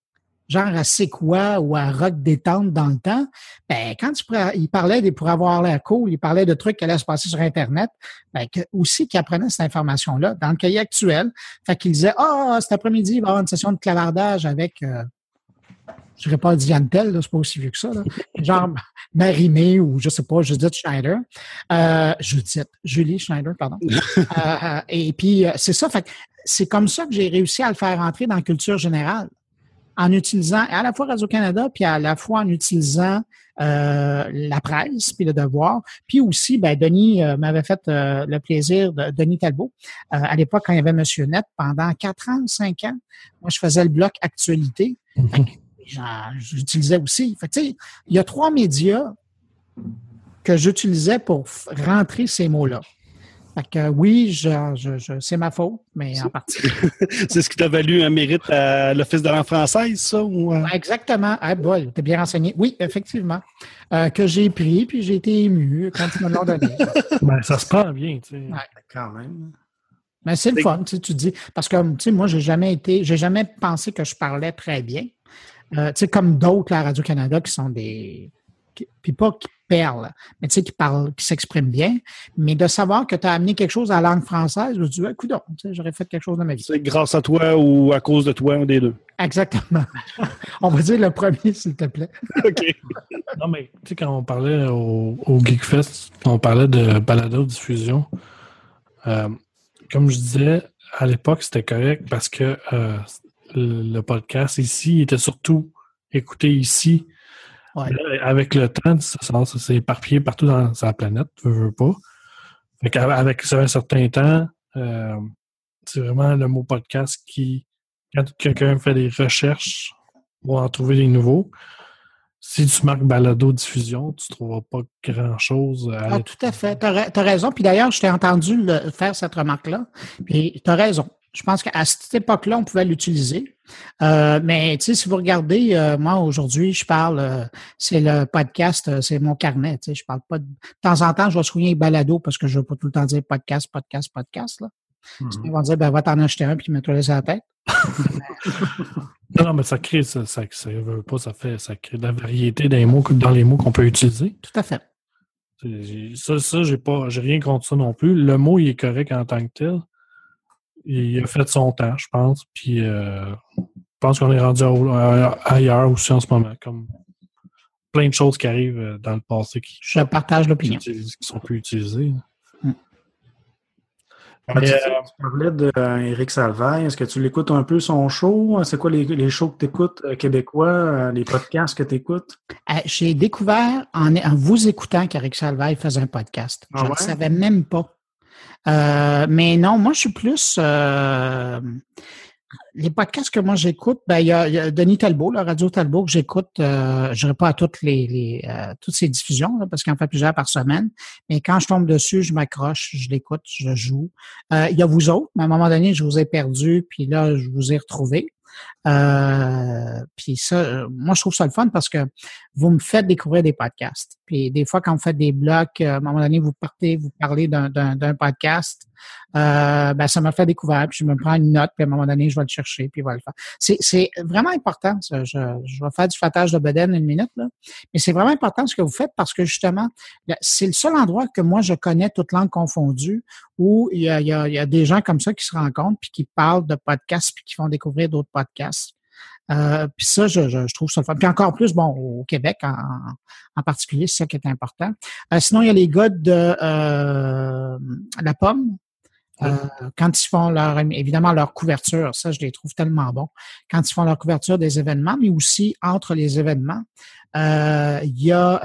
genre à C'est quoi ou à Rock Détente dans le temps, ben, quand il parlait des, pour avoir l'air cool, il parlait de trucs qui allaient se passer sur Internet, ben, que, aussi qu'il apprenait cette information-là dans le cahier actuel. Fait qu'il disait, ah, oh, cet après-midi, il va y avoir une session de clavardage avec, euh, je dirais pas Diane Tell, c'est pas aussi vieux que ça, là. genre Marimé ou je sais pas, Judith Schneider. Euh, Judith, Julie Schneider, pardon. Euh, et puis, euh, c'est ça, fait c'est comme ça que j'ai réussi à le faire entrer dans la culture générale. En utilisant à la fois Radio-Canada, puis à la fois en utilisant euh, la presse, puis le devoir. Puis aussi, ben, Denis euh, m'avait fait euh, le plaisir, de, Denis Talbot, à l'époque, quand il y avait Monsieur Net, pendant quatre ans, cinq ans, moi, je faisais le bloc actualité. Mhm. J'utilisais aussi. Fait il y a trois médias que j'utilisais pour rentrer ces mots-là. Fait que oui, je, je, c'est ma faute, mais en partie. c'est ce qui t'a valu un mérite à l'Office de langue française, ça? Ou... Euh? Exactement. Ah, bon, t'es bien renseigné. Oui, effectivement. Euh, que j'ai pris, puis j'ai été ému quand ils me l'ont donné. ben, ça se prend bien, tu sais. Quand même. Mais c'est le fun, tu, sais, tu dis. Parce que, tu sais, moi, j'ai jamais été, j'ai jamais pensé que je parlais très bien. Euh, tu sais, comme d'autres à Radio-Canada qui sont des. Puis pas qui perle, mais tu sais, qui parle, qui s'exprime bien. Mais de savoir que tu as amené quelque chose à la langue française, je me dis, écoute, j'aurais fait quelque chose dans ma vie. C'est grâce à toi ou à cause de toi, un des deux? Exactement. on va dire le premier, s'il te plaît. OK. non, mais tu sais, quand on parlait au, au Geekfest, quand on parlait de balado-diffusion, euh, comme je disais, à l'époque, c'était correct parce que euh, le podcast ici était surtout écouté ici avec le temps, ça, s'est éparpillé partout dans la planète, tu veux, pas. avec un certain temps, euh, c'est vraiment le mot podcast qui, quand quelqu'un fait des recherches pour en trouver des nouveaux, si tu marques balado diffusion, tu ne trouveras pas grand-chose. À ah, tout à fait. Tu as, raison. Puis d'ailleurs, je t'ai entendu faire cette remarque-là. Puis tu as raison. Je pense qu'à cette époque-là, on pouvait l'utiliser. Euh, mais tu sais, si vous regardez, euh, moi aujourd'hui, je parle, euh, c'est le podcast, c'est mon carnet. Tu sais, je parle pas de... de temps en temps, je vais souligner balado parce que je veux pas tout le temps dire podcast, podcast, podcast. Là. Mm-hmm. Ils vont dire, ben va t'en acheter un puis mets-toi sur la tête. non, non, mais ça crée, ça, ça, ça, veut pas, ça fait, ça crée de la variété dans les mots, dans les mots qu'on peut utiliser. Tout à fait. Ça, ça j'ai pas, j'ai rien contre ça non plus. Le mot, il est correct en tant que tel il a fait son temps, je pense. Puis euh, je pense qu'on est rendu ailleurs aussi en ce moment, comme plein de choses qui arrivent euh, dans le passé qui, je partage l'opinion. Qui, sont plus utilisées. Mm. tu, euh, parlais d'Éric Salvaille. Est-ce que tu l'écoutes un peu son show? C'est quoi les, shows que tu écoutes québécois, les podcasts que tu écoutes? J'ai découvert en, vous écoutant qu'Éric Salvaille faisait un podcast. Ah je ne savais même pas. Euh, mais non, moi, je suis plus. Euh, les podcasts que moi j'écoute, ben il y, a, Denis Talbot, la radio Talbot que j'écoute, euh, je ne pas à toutes les, euh, toutes ces diffusions parce qu'il en fait plusieurs par semaine. Mais quand je tombe dessus, je m'accroche, je l'écoute, je joue. il y a vous autres, mais à un moment donné, je vous ai perdu, puis là, je vous ai retrouvé. Euh, puis ça, euh, moi, je trouve ça le fun parce que vous me faites découvrir des podcasts. Puis des fois, quand vous faites des blocs, euh, à un moment donné, vous partez, vous parlez d'un podcast. Euh, ben, ça m'a fait découvrir, puis je me prends une note, puis à un moment donné, je vais le chercher, puis je vais le faire. C'est vraiment important. Ça. Je, je, vais faire du fatage de Beden une minute, là. mais c'est vraiment important ce que vous faites parce que justement, c'est le seul endroit que moi, je connais, toute langue confondue, où il y a, il y a, il y a des gens comme ça qui se rencontrent, puis qui parlent de podcasts, puis qui font découvrir d'autres podcasts. Euh, puis ça, je, je, trouve ça le fun. Puis encore plus, bon, au Québec en, en particulier, c'est ça qui est important. Euh, sinon, il y a les gars de euh, La Pomme, euh, quand ils font leur, évidemment, leur couverture, ça, je les trouve tellement bons. Quand ils font leur couverture des événements, mais aussi entre les événements, euh, il y a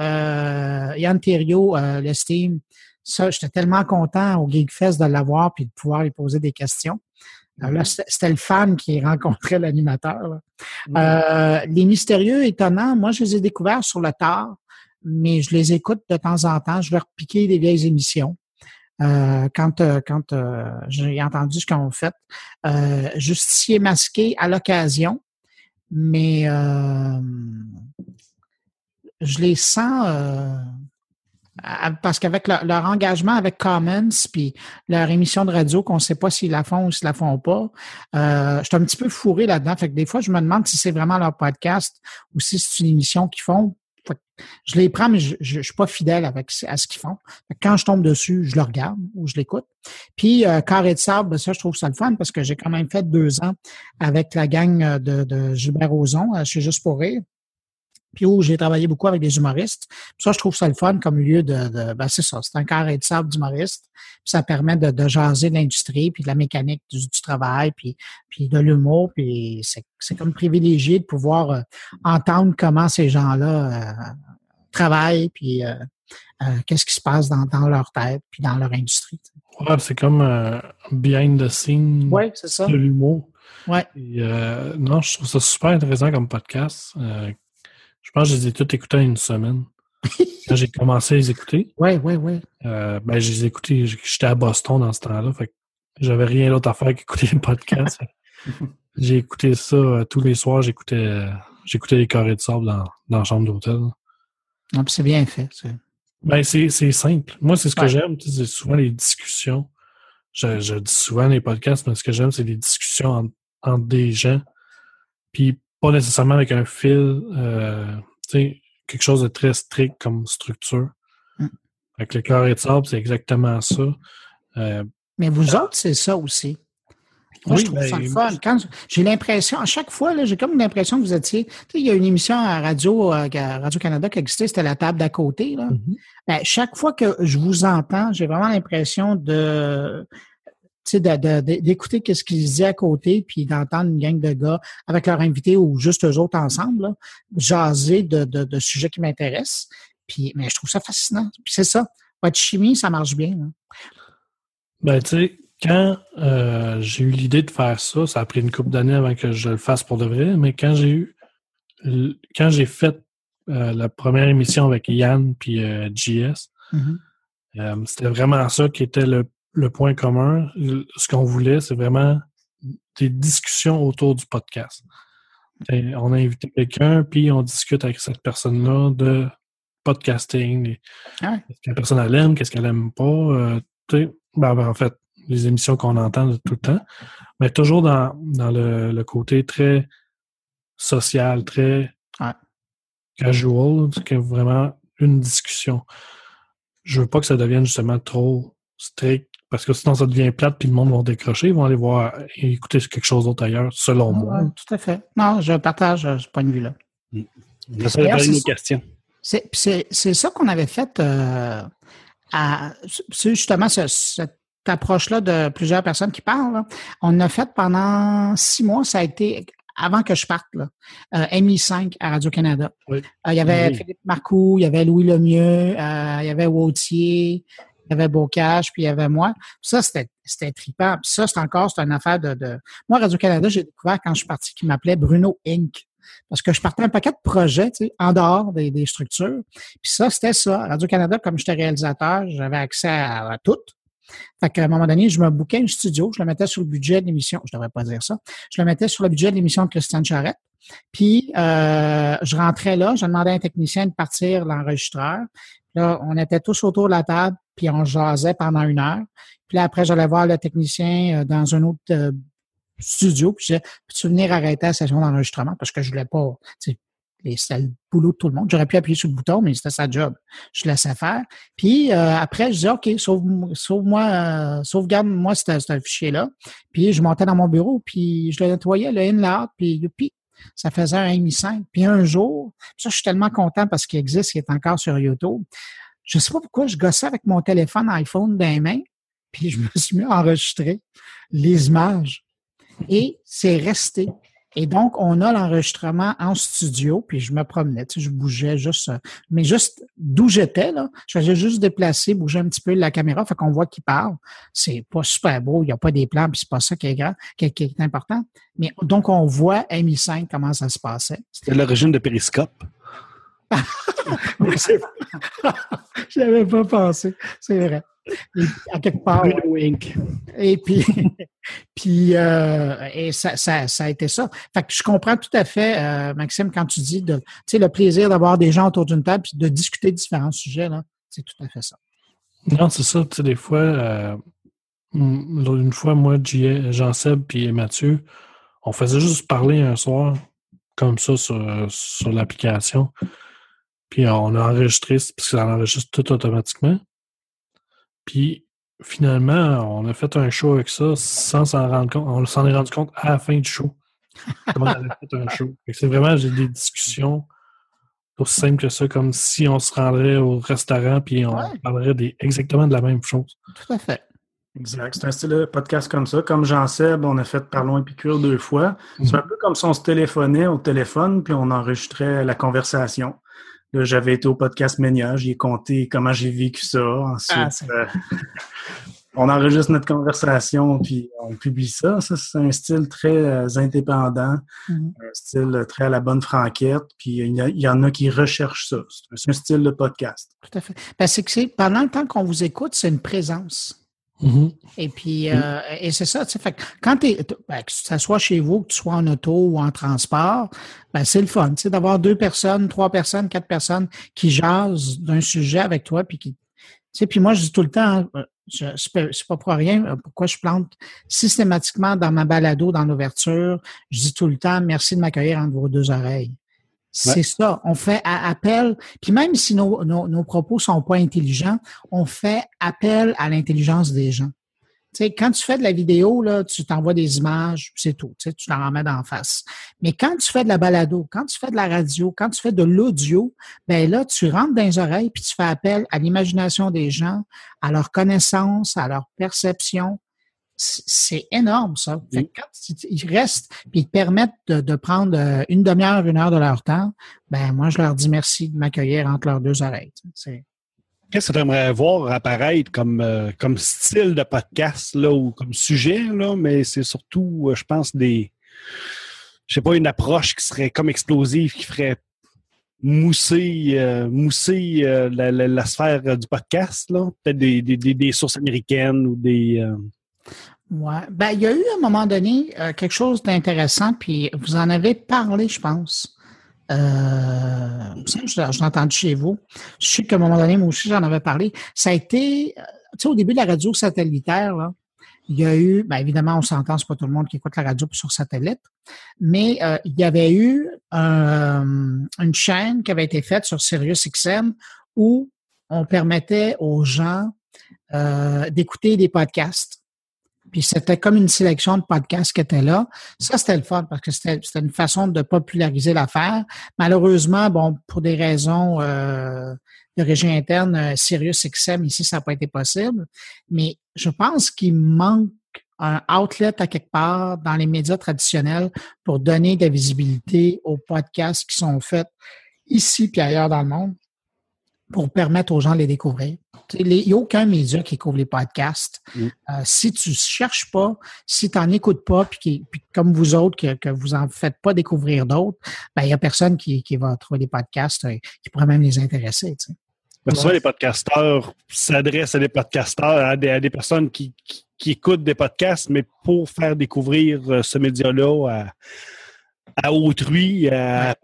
euh, Yann Thériault, euh, le Steam. Ça, j'étais tellement content au Geekfest de l'avoir puis de pouvoir lui poser des questions. Là, c'était le fan qui rencontrait l'animateur. les mystérieux étonnants, moi, je les ai découverts sur le tard, mais je les écoute de temps en temps. Je vais repiquer des vieilles émissions. Euh, quand euh, quand euh, j'ai entendu ce qu'ils ont fait. justicier masqué à l'occasion, mais je les sens parce qu'avec leur, engagement avec Commons puis leur émission de radio qu'on ne sait pas s'ils la font ou s'ils la font pas, je suis un petit peu fourré là-dedans. Fait que des fois, je me demande si c'est vraiment leur podcast ou si c'est une émission qu'ils font je les prends, mais je ne suis pas fidèle avec, à ce qu'ils font. Quand je tombe dessus, je le regarde ou je l'écoute. Puis euh, Carré de sable, ben, ça, je trouve ça le fun parce que j'ai quand même fait deux ans avec la gang de, de Gilbert Rozon euh, chez Juste pour rire. Puis où j'ai travaillé beaucoup avec des humoristes. ça, je trouve ça le fun comme lieu de, de ben c'est ça, c'est un carré de sable d'humoriste. Ça permet de, de jaser de l'industrie, puis de la mécanique du, du travail, puis, puis de l'humour, puis c'est, c'est comme privilégié de pouvoir euh, entendre comment ces gens-là euh, travaillent, puis euh, qu'est-ce qui se passe dans, dans, leur tête, puis dans leur industrie. Ouais, c'est comme behind the scenes ouais, c'est ça. de l'humour. Ouais. non, je trouve ça super intéressant comme podcast. Je pense que je les ai tous écoutés en une semaine. Quand j'ai commencé à les écouter. Oui, oui, oui. Euh, ben, je les ai écoutés. J'étais à Boston dans ce temps-là. Fait j'avais rien d'autre à faire qu'écouter les podcasts. j'ai écouté ça euh, tous les soirs. J'écoutais euh, j'écoutais les carrés de sable dans, dans la chambre d'hôtel. Ah, c'est bien fait. Ben, c'est simple. Moi, c'est ce que j'aime. C'est souvent les discussions. Je, je, dis souvent les podcasts, mais ce que j'aime, c'est les discussions entre, entre des gens. Puis pas nécessairement avec un fil, euh, quelque chose de très strict comme structure. Mm. Avec le carré de sable, c'est exactement ça. Euh, Mais vous autres, c'est ça aussi. Moi, je trouve ça ben, fun. Quand j'ai l'impression, à chaque fois, j'ai comme l'impression que vous étiez. Il y a une émission à Radio, euh, Radio-Canada qui existait, c'était la table d'à côté. Là. Mm-hmm. ben, chaque fois que je vous entends, j'ai vraiment l'impression de d'écouter ce qu'ils disaient à côté, puis d'entendre une gang de gars avec leur invité ou juste eux autres ensemble, jaser de, de, sujets qui m'intéressent. Puis, mais je trouve ça fascinant. Puis c'est ça. Votre chimie, ça marche bien. Ben, tu sais, quand euh, j'ai eu l'idée de faire ça, ça a pris une couple d'années avant que je le fasse pour de vrai, mais quand j'ai eu quand j'ai fait euh, la première émission avec Yann puis euh, JS, mm-hmm. c'était vraiment ça qui était le le point commun, ce qu'on voulait, c'est vraiment des discussions autour du podcast. on a invité quelqu'un, puis on discute avec cette personne-là de podcasting. Ah qu'est-ce que la personne elle aime, qu'est-ce qu'elle aime pas. Euh, ben, ben, en fait, les émissions qu'on entend tout le temps, mais toujours dans, dans le, côté très social, très casual, vraiment une discussion. Je veux pas que ça devienne justement trop strict parce que sinon, ça devient plate, puis le monde va décrocher. Ils vont aller voir et écouter quelque chose d'autre ailleurs, selon moi. tout à fait. Non, je partage euh, ce point de vue-là. Mm. une question. C'est ça qu'on avait fait euh, à justement cette approche-là de plusieurs personnes qui parlent. On a fait pendant six mois, ça a été avant que je parte, là, euh, MI5 à Radio-Canada. Il y avait Philippe Marcoux, il y avait Louis Lemieux, il y avait Wautier, il y avait Bocage, puis il y avait moi. ça, c'était, c'était trippant. Puis ça, c'est encore, c'est une affaire de, de... Moi, Radio-Canada, j'ai découvert quand je suis parti qui m'appelait Bruno Inc. Parce que je partais un paquet de projets, tu sais, en dehors des, des structures. Puis ça, c'était ça. Radio-Canada, comme j'étais réalisateur, j'avais accès à, tout. Fait qu'à un moment donné, je me bouquais un studio, je le mettais sur le budget de l'émission. Je devrais pas dire ça. Je le mettais sur le budget de l'émission de Christiane Charette. Puis euh, je rentrais là, je demandais à un technicien de partir l'enregistreur. Là, on était tous autour de la table, puis on jasait pendant une heure. Puis là, après, j'allais voir le technicien euh, dans un autre euh, studio, puis je disais, peux-tu venir arrêter la session d'enregistrement? Parce que je voulais pas, c'était le boulot de tout le monde. J'aurais pu appuyer sur le bouton, mais c'était sa job. Je laissais faire. Puis euh, après, je disais, OK, sauve-moi, sauve sauvegarde-moi ce fichier-là. Puis je montais dans mon bureau, puis je le nettoyais, le in, puis, puis ça faisait un MI5. Puis un jour, ça, je suis tellement content parce qu'il existe, il est encore sur YouTube. Je sais pas pourquoi je gossais avec mon téléphone iPhone dans les mains, puis je me suis mis à les images. Et c'est resté. Et donc, on a l'enregistrement en studio, puis je me promenais, tu sais, je bougeais juste, mais juste d'où j'étais, là, je faisais juste déplacer, bouger un petit peu la caméra, fait qu'on voit qui parle. C'est pas super beau, il n'y a pas des plans, puis c'est pas ça qui est grand, qui est, important. Mais donc, on voit MI5 comment ça se passait. C'était l'origine de Périscope. Je n'avais pas pensé, c'est vrai. À quelque part. Wink. Et puis, puis euh, et ça, ça, ça, a été ça. Fait que je comprends tout à fait, euh, Maxime, quand tu dis de, le plaisir d'avoir des gens autour d'une table et de discuter de différents sujets, là, c'est tout à fait ça. Non, c'est ça. Tu sais, des fois, euh, une fois, moi, Jean-Seb puis Mathieu, on faisait juste parler un soir comme ça sur, sur l'application. Puis on a enregistré, parce que ça enregistre tout automatiquement. Puis finalement, on a fait un show avec ça sans s'en rendre compte. On s'en est rendu compte à la fin du show. on avait fait un show. C'est vraiment, j'ai des discussions aussi simple que ça, comme si on se rendrait au restaurant puis on Ouais. parlerait des, exactement de la même chose. Tout à fait. Exact. C'est un style de podcast comme ça. Comme Jean-Seb, on a fait Parlons Épicure deux fois. C'est un peu comme si on se téléphonait au téléphone, puis on enregistrait la conversation. Là, j'avais été au podcast Ménia, j'y ai compté comment j'ai vécu ça. Ensuite, Ah, c'est- euh, on enregistre notre conversation, puis on publie ça. Ça, c'est un style très euh, indépendant, Mhm. un style très à la bonne franquette, puis il y, y en a qui recherchent ça. C'est- un style de podcast. Tout à fait. Ben, c'est que pendant le temps qu'on vous écoute, c'est une présence. Mhm. Et puis, euh, et c'est ça, tu sais, fait que quand t'es, t- ben, que ça soit chez vous, que tu sois en auto ou en transport, ben, c'est le fun, tu sais, d'avoir deux personnes, trois personnes, quatre personnes qui jasent d'un sujet avec toi, puis qui, tu sais, puis moi, je dis tout le temps, euh, je- c'est pas, c'est pas pour rien, euh, pourquoi je plante systématiquement dans ma balado, dans l'ouverture, je dis tout le temps, merci de m'accueillir entre vos deux oreilles. C'est ça. On fait appel. Puis même si nos, nos, nos propos sont pas intelligents, on fait appel à l'intelligence des gens. Tu quand tu fais de la vidéo, là, tu t'envoies des images, c'est tout. Tu sais, tu leur en mets d'en face. Mais quand tu fais de la balado, quand tu fais de la radio, quand tu fais de l'audio, ben là, tu rentres dans les oreilles puis tu fais appel à l'imagination des gens, à leur connaissance, à leur perception. C'est énorme, ça. Fait que quand ils- restent puis ils te permettent de, de prendre euh, une demi-heure, une heure de leur temps, ben moi, je leur dis merci de m'accueillir entre leurs deux oreilles. Qu'est-ce que tu aimerais voir apparaître comme, euh, comme style de podcast là, ou comme sujet, là, mais c'est surtout, euh, je pense, des. Je sais pas, une approche qui serait comme explosive, qui ferait mousser, euh, mousser la, la- la sphère du podcast, là? Peut-être des, des, des sources américaines ou des. Euh, Ouais. Ben, il y a eu à un moment donné euh, quelque chose d'intéressant, puis vous en avez parlé, je pense. Euh, je, l'ai entendu chez vous. Je sais qu'à un moment donné, moi aussi, j'en avais parlé. Ça a été, euh, tu sais, au début de la radio satellitaire, là, il y a eu, ben évidemment, on s'entend, c'est pas tout le monde qui écoute la radio sur satellite, mais euh, il y avait eu un- une chaîne qui avait été faite sur SiriusXM où on permettait aux gens euh, d'écouter des podcasts. Puis c'était comme une sélection de podcasts qui étaient là. Ça, c'était le fun parce que c'était c'était une façon de populariser l'affaire. Malheureusement, bon, pour des raisons euh, de régie interne, euh, Sirius XM, ici, ça n'a pas été possible. Mais je pense qu'il manque un outlet à quelque part dans les médias traditionnels pour donner de la visibilité aux podcasts qui sont faits ici puis ailleurs dans le monde pour permettre aux gens de les découvrir. Les- Il n'y a aucun média qui couvre les podcasts. Mm. Euh, si tu ne cherches pas, si tu n'en écoutes pas, puis, qui- puis comme vous autres, que, que vous en faites pas découvrir d'autres, ben, il n'y a personne qui, qui va trouver des podcasts euh, qui pourrait même les intéresser. tu sais. Parce que souvent, les podcasteurs s'adressent à des podcasteurs, à des, à des personnes qui, qui, qui écoutent des podcasts, mais pour faire découvrir euh, ce média-là à, à autrui, à,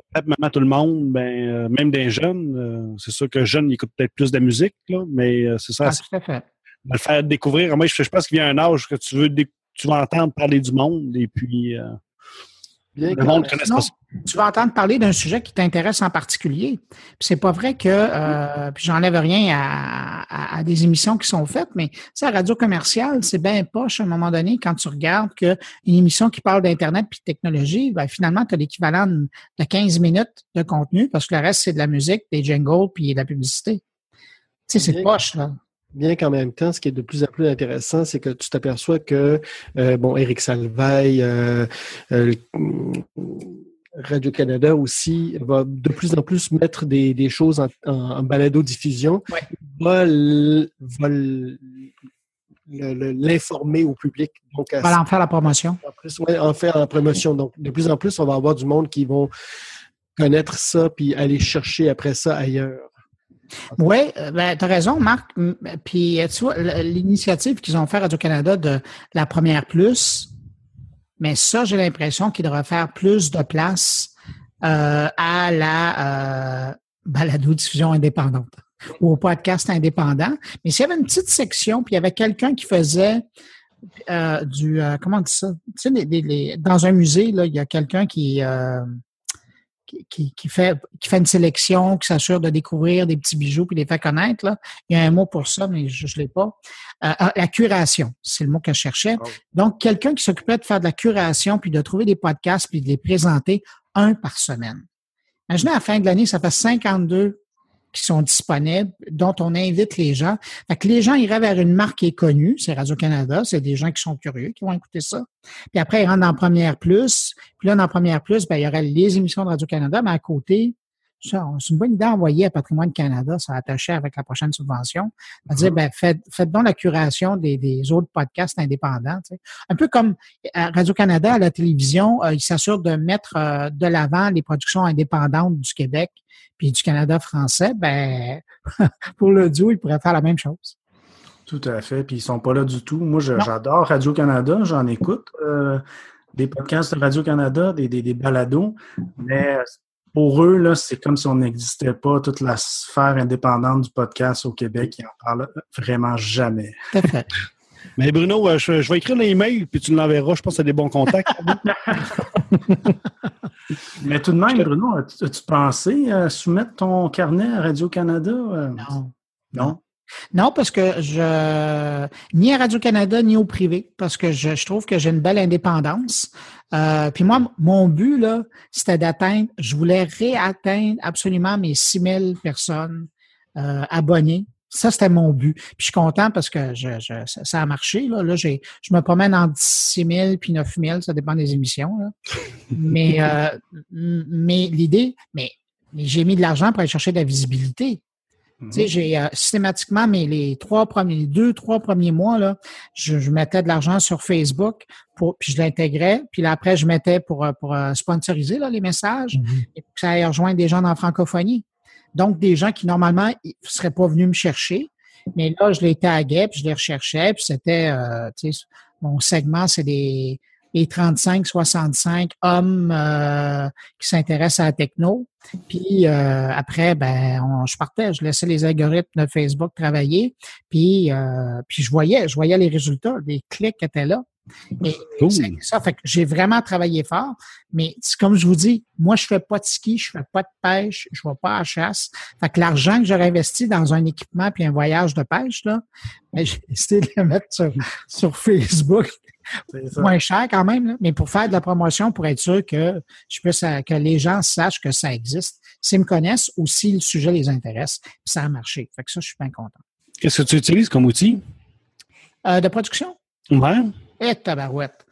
tout le monde, ben, euh, même des jeunes. euh, c'est sûr que les jeunes ils écoutent peut-être plus de musique, là, mais euh, c'est ça, Ah, tout à fait. de le faire découvrir. Moi, je, je pense qu'il y a un âge que tu veux tu vas entendre parler du monde et puis Bien le monde connaisse pas ça. tu vas entendre parler d'un sujet qui t'intéresse en particulier. C'est pas vrai que, euh, puis j'enlève rien à, à- à des émissions qui sont faites, mais ça, radio commerciale, c'est bien poche à un moment donné quand tu regardes que une émission qui parle d'Internet puis de technologie, ben, finalement, tu as l'équivalent de de 15 minutes de contenu parce que le reste, c'est de la musique, des jingles puis de la publicité. Tu sais, c'est poche, là. Bien qu'en même temps, ce qui est de plus en plus intéressant, c'est que tu t'aperçois que, euh, bon, Éric Salvaille, euh, euh, Radio-Canada aussi, va de plus en plus mettre des, des choses en, en, en balado-diffusion, Ouais. va l'informer au public. Donc, à- On va en faire la promotion. en plus, ouais, en faire en promotion. Donc, de plus en plus, on va avoir du monde qui vont connaître ça puis aller chercher après ça ailleurs. Oui, ben, tu as raison, Marc. Puis, euh, tu vois, l'initiative qu'ils ont fait Radio-Canada de la première plus, mais ça, j'ai l'impression qu'il devrait faire plus de place euh, à la euh, balado-diffusion indépendante ou au podcast indépendant. Mais s'il y avait une petite section, puis il y avait quelqu'un qui faisait euh, du... euh, comment on dit ça? Tu sais, dans un musée, là, il y a quelqu'un qui... qui, qui, fait, qui fait une sélection, qui s'assure de découvrir des petits bijoux puis les fait connaître. Là. Il y a un mot pour ça, mais je ne l'ai pas. Euh, ah, la curation, c'est le mot que je cherchais. Oh. Donc, quelqu'un qui s'occupait de faire de la curation puis de trouver des podcasts puis de les présenter un par semaine. Imaginez à la fin de l'année, ça fait 52 qui sont disponibles, dont on invite les gens. Fait que les gens iraient vers une marque qui est connue, c'est Radio-Canada, c'est des gens qui sont curieux, qui vont écouter ça. Puis après, ils rentrent dans Première Plus. Puis là, dans Première Plus, ben, il y aurait les émissions de Radio-Canada, mais à côté, c'est une bonne idée à envoyer à Patrimoine Canada, ça attaché avec la prochaine subvention. À dire, ben, faites, faites donc la curation des, des autres podcasts indépendants. tu sais. Un peu comme à Radio-Canada, à la télévision, euh, ils s'assurent de mettre euh, de l'avant les productions indépendantes du Québec puis du Canada français. Ben, pour l'audio, ils pourraient faire la même chose. Tout à fait. Puis ils sont pas là du tout. Moi, j'adore Radio-Canada, j'en écoute. euh, des podcasts de Radio-Canada, des, des, des balados, mais pour eux, là, c'est comme si on n'existait pas. Toute la sphère indépendante du podcast au Québec, ils en parlent vraiment jamais. Tout à fait. Mais Bruno, euh, je, je vais écrire l'email puis tu l'enverras. Je pense que c'est des bons contacts. Mais tout de même, Bruno, as-tu pensé à soumettre ton carnet à Radio-Canada? euh? Non. Non? Non, parce que je ni à Radio-Canada ni au privé, parce que je, je trouve que j'ai une belle indépendance. Euh, puis moi, mon but, là, c'était d'atteindre, je voulais réatteindre absolument mes 6000 personnes euh, abonnées. Ça, c'était mon but. Puis je suis content parce que je, je- ça, a marché. Là, là j'ai, je me promène entre 6 000 puis 9 000, ça dépend des émissions. Là. mais euh, mais l'idée, mais, mais j'ai mis de l'argent pour aller chercher de la visibilité. Sais, j'ai euh, systématiquement, mais les trois premiers, les deux, trois premiers mois, là, je, je mettais de l'argent sur Facebook, pour, puis je l'intégrais, puis là, après, je mettais pour, euh, pour euh, sponsoriser là, les messages, et pour que ça aille rejoindre des gens dans la francophonie. Donc, des gens qui, normalement, ne seraient pas venus me chercher, mais là, je les taguais, puis je les recherchais, puis c'était, euh, tu sais, mon segment, c'est des les 35-65 hommes euh, qui s'intéressent à la techno. Puis euh, après, ben, on- je partais, je laissais les algorithmes de Facebook travailler. Puis, euh, puis je voyais, je voyais les résultats, les clics étaient là. Et Cool. c'est ça, fait que j'ai vraiment travaillé fort. Mais c'est comme je vous dis, moi, je fais pas de ski, je fais pas de pêche, je vais pas à la chasse. Fait que l'argent que j'aurais investi dans un équipement puis un voyage de pêche, là, ben, j'ai décidé de le mettre sur, sur Facebook. Moins cher quand même, là, mais pour faire de la promotion, pour être sûr que je puisse, euh, que les gens sachent que ça existe, s'ils me connaissent ou si le sujet les intéresse, puis ça a marché. Fait que ça, je suis bien content. Qu'est-ce que tu utilises comme outil? Euh, de production? Ouais. Eh, tabarouette.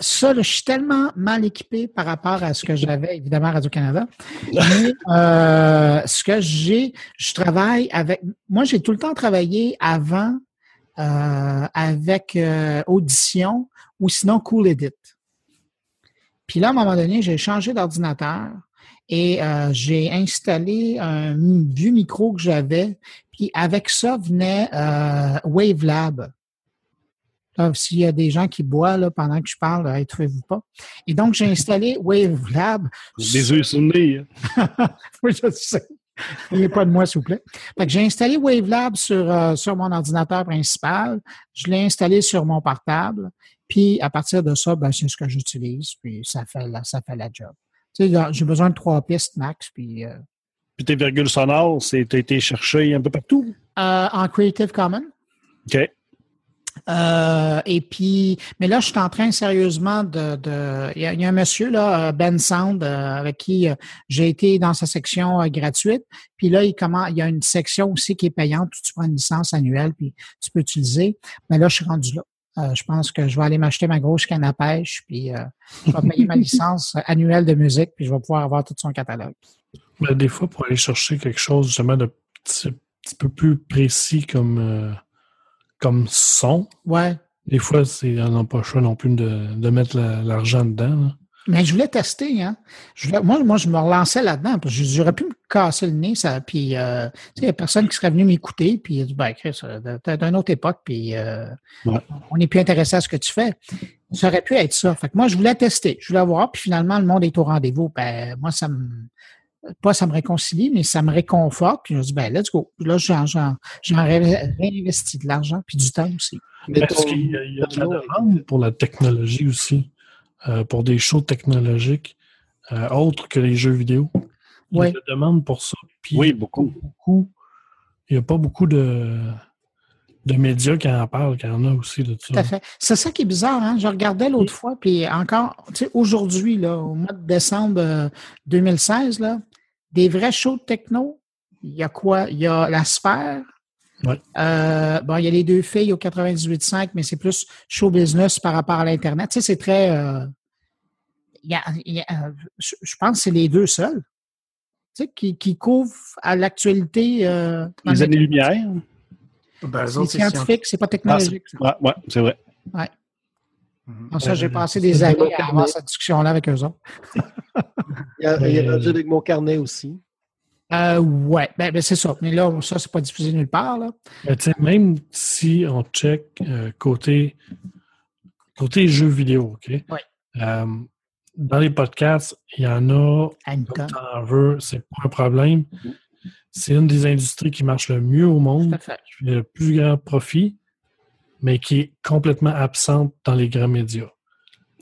Ça, là, je suis tellement mal équipé par rapport à ce que j'avais, évidemment, à Radio-Canada. Mais euh, ce que j'ai, je travaille avec. Moi, j'ai tout le temps travaillé avant euh, avec euh, Audition ou sinon Cool Edit. Puis là, à un moment donné, j'ai changé d'ordinateur et euh, j'ai installé un vieux micro que j'avais. Puis avec ça venait Wavelab. S'il y a des gens qui boivent là, pendant que je parle, étouffez-vous pas. Et donc, j'ai installé Wavelab. Des yeux sur le nez. hein. oui, je sais. N'oubliez pas de moi, s'il vous plaît. Fait que j'ai installé Wavelab sur, euh, sur mon ordinateur principal. Je l'ai installé sur mon portable. Puis, à partir de ça, ben, c'est ce que j'utilise. Puis, ça fait la, ça fait la job. Tu sais, là, j'ai besoin de trois pistes max. Puis, euh, Puis tes virgules sonores, c'est été cherché un peu partout? euh, en Creative Commons. OK. Euh, et puis, mais là, je suis en train sérieusement de. de il, y a, y a un monsieur, là, euh, Ben Sound, euh, avec qui euh, j'ai été dans sa section gratuite. Puis là, il, comment, il y a une section aussi qui est payante où tu prends une licence annuelle, puis tu peux utiliser. Mais là, je suis rendu là. Euh, je pense que je vais aller m'acheter ma grosse canne à pêche, puis euh, je vais payer ma licence annuelle de musique, puis je vais pouvoir avoir tout son catalogue. Mais des fois, pour aller chercher quelque chose justement de petit, petit peu plus précis comme, euh, comme son, Ouais. des fois, c'est on n'a pas le choix non plus de, de mettre la- l'argent dedans. là. Mais je voulais tester, hein. Je voulais- moi, moi, je me relançais là-dedans, parce que j'aurais pu me casser le nez, ça, puis, euh, il y a personne qui serait venu m'écouter, puis il a dit, ben, Chris, euh, t'es d'une autre époque, puis euh, Ouais. on n'est plus intéressé à ce que tu fais. Ça aurait pu être ça. Fait que moi, je voulais tester, je voulais voir, puis finalement, le monde est au rendez-vous. Ben, moi, ça me, pas ça me réconcilie, mais ça me réconforte, puis je me dis, ben, let's go. Puis là, j'en, j'en, j'en ré- réinvestis de l'argent, puis du temps aussi. Mais Parce ton- qu'il y a, il y a de la demande pour la technologie aussi, euh, pour des shows technologiques euh, autres que les jeux vidéo. Il y Ouais. a de la demande pour ça. Puis Oui, beaucoup. beaucoup. Il n'y a pas beaucoup de, de médias qui en parlent, qui en a aussi de ça. Tout à fait. C'est ça qui est bizarre, hein? Je regardais l'autre fois, puis encore, tu sais, aujourd'hui, là, au mois de décembre euh, 2016, là, des vrais shows de techno, il y a quoi? Il y a la sphère. Ouais. Euh, bon, il y a les deux filles au 98.5, mais c'est plus show business par rapport à l'Internet. Tu sais, c'est très. euh, il y a- il y a, euh, je pense que c'est les deux seuls. Tu sais, qui, qui couvrent à l'actualité. Euh, Les le- années-lumière. Ben, c'est scientifique, c'est pas technologique. ça. Ouais, ouais, c'est vrai. Donc ça, j'ai Euh, passé des années à avoir cette discussion-là avec eux autres. Il y a, il Mais- rendu avec mon carnet aussi. Euh, ouais, ben, ben, c'est ça. Mais là, ça, c'est pas diffusé nulle part. Là. Même si on check euh, côté, côté jeux vidéo, OK? Ouais. Euh, dans les podcasts, il y en a, t'en veux, c'est pas un problème. C'est une des industries qui marche le mieux au monde, qui fait le plus grand profit, mais qui est complètement absente dans les grands médias.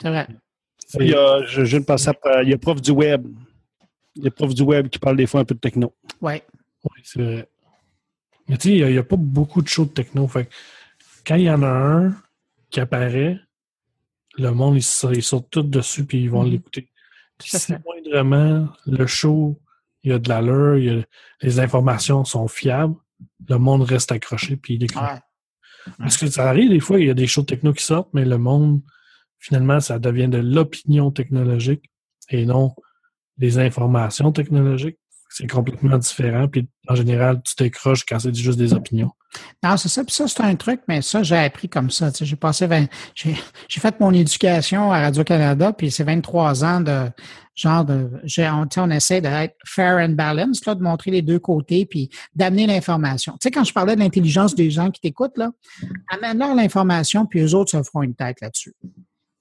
C'est vrai. Il y a, je, je viens de passer après- il y a prof du web. Il y a prof du web qui parle des fois un peu de techno. Ouais. Oui, c'est vrai. Mais tu sais, il n'y a, pas beaucoup de shows de techno. Fait quand il y en a un qui apparaît, le monde, ils ils sautent tous dessus puis ils vont Mhm. l'écouter. À si moindrement le show, il y a de l'allure, les informations sont fiables, le monde reste accroché puis il écoute. Ouais. Parce que ça arrive des fois, il y a des shows de techno qui sortent, mais le monde, finalement, ça devient de l'opinion technologique et non des informations technologiques. C'est complètement différent. Puis en général, tu décroches quand c'est juste des opinions. Non, c'est ça. Puis ça, c'est un truc, mais ça, j'ai appris comme ça. Tu sais, j'ai passé 20, j'ai, j'ai fait mon éducation à Radio-Canada, puis c'est 23 ans de genre de, j'ai, on, tu sais, on essaie d'être fair and balanced, là, de montrer les deux côtés, puis d'amener l'information. Tu sais, quand je parlais de l'intelligence des gens qui t'écoutent, là, amène-leur l'information, puis eux autres se feront une tête là-dessus.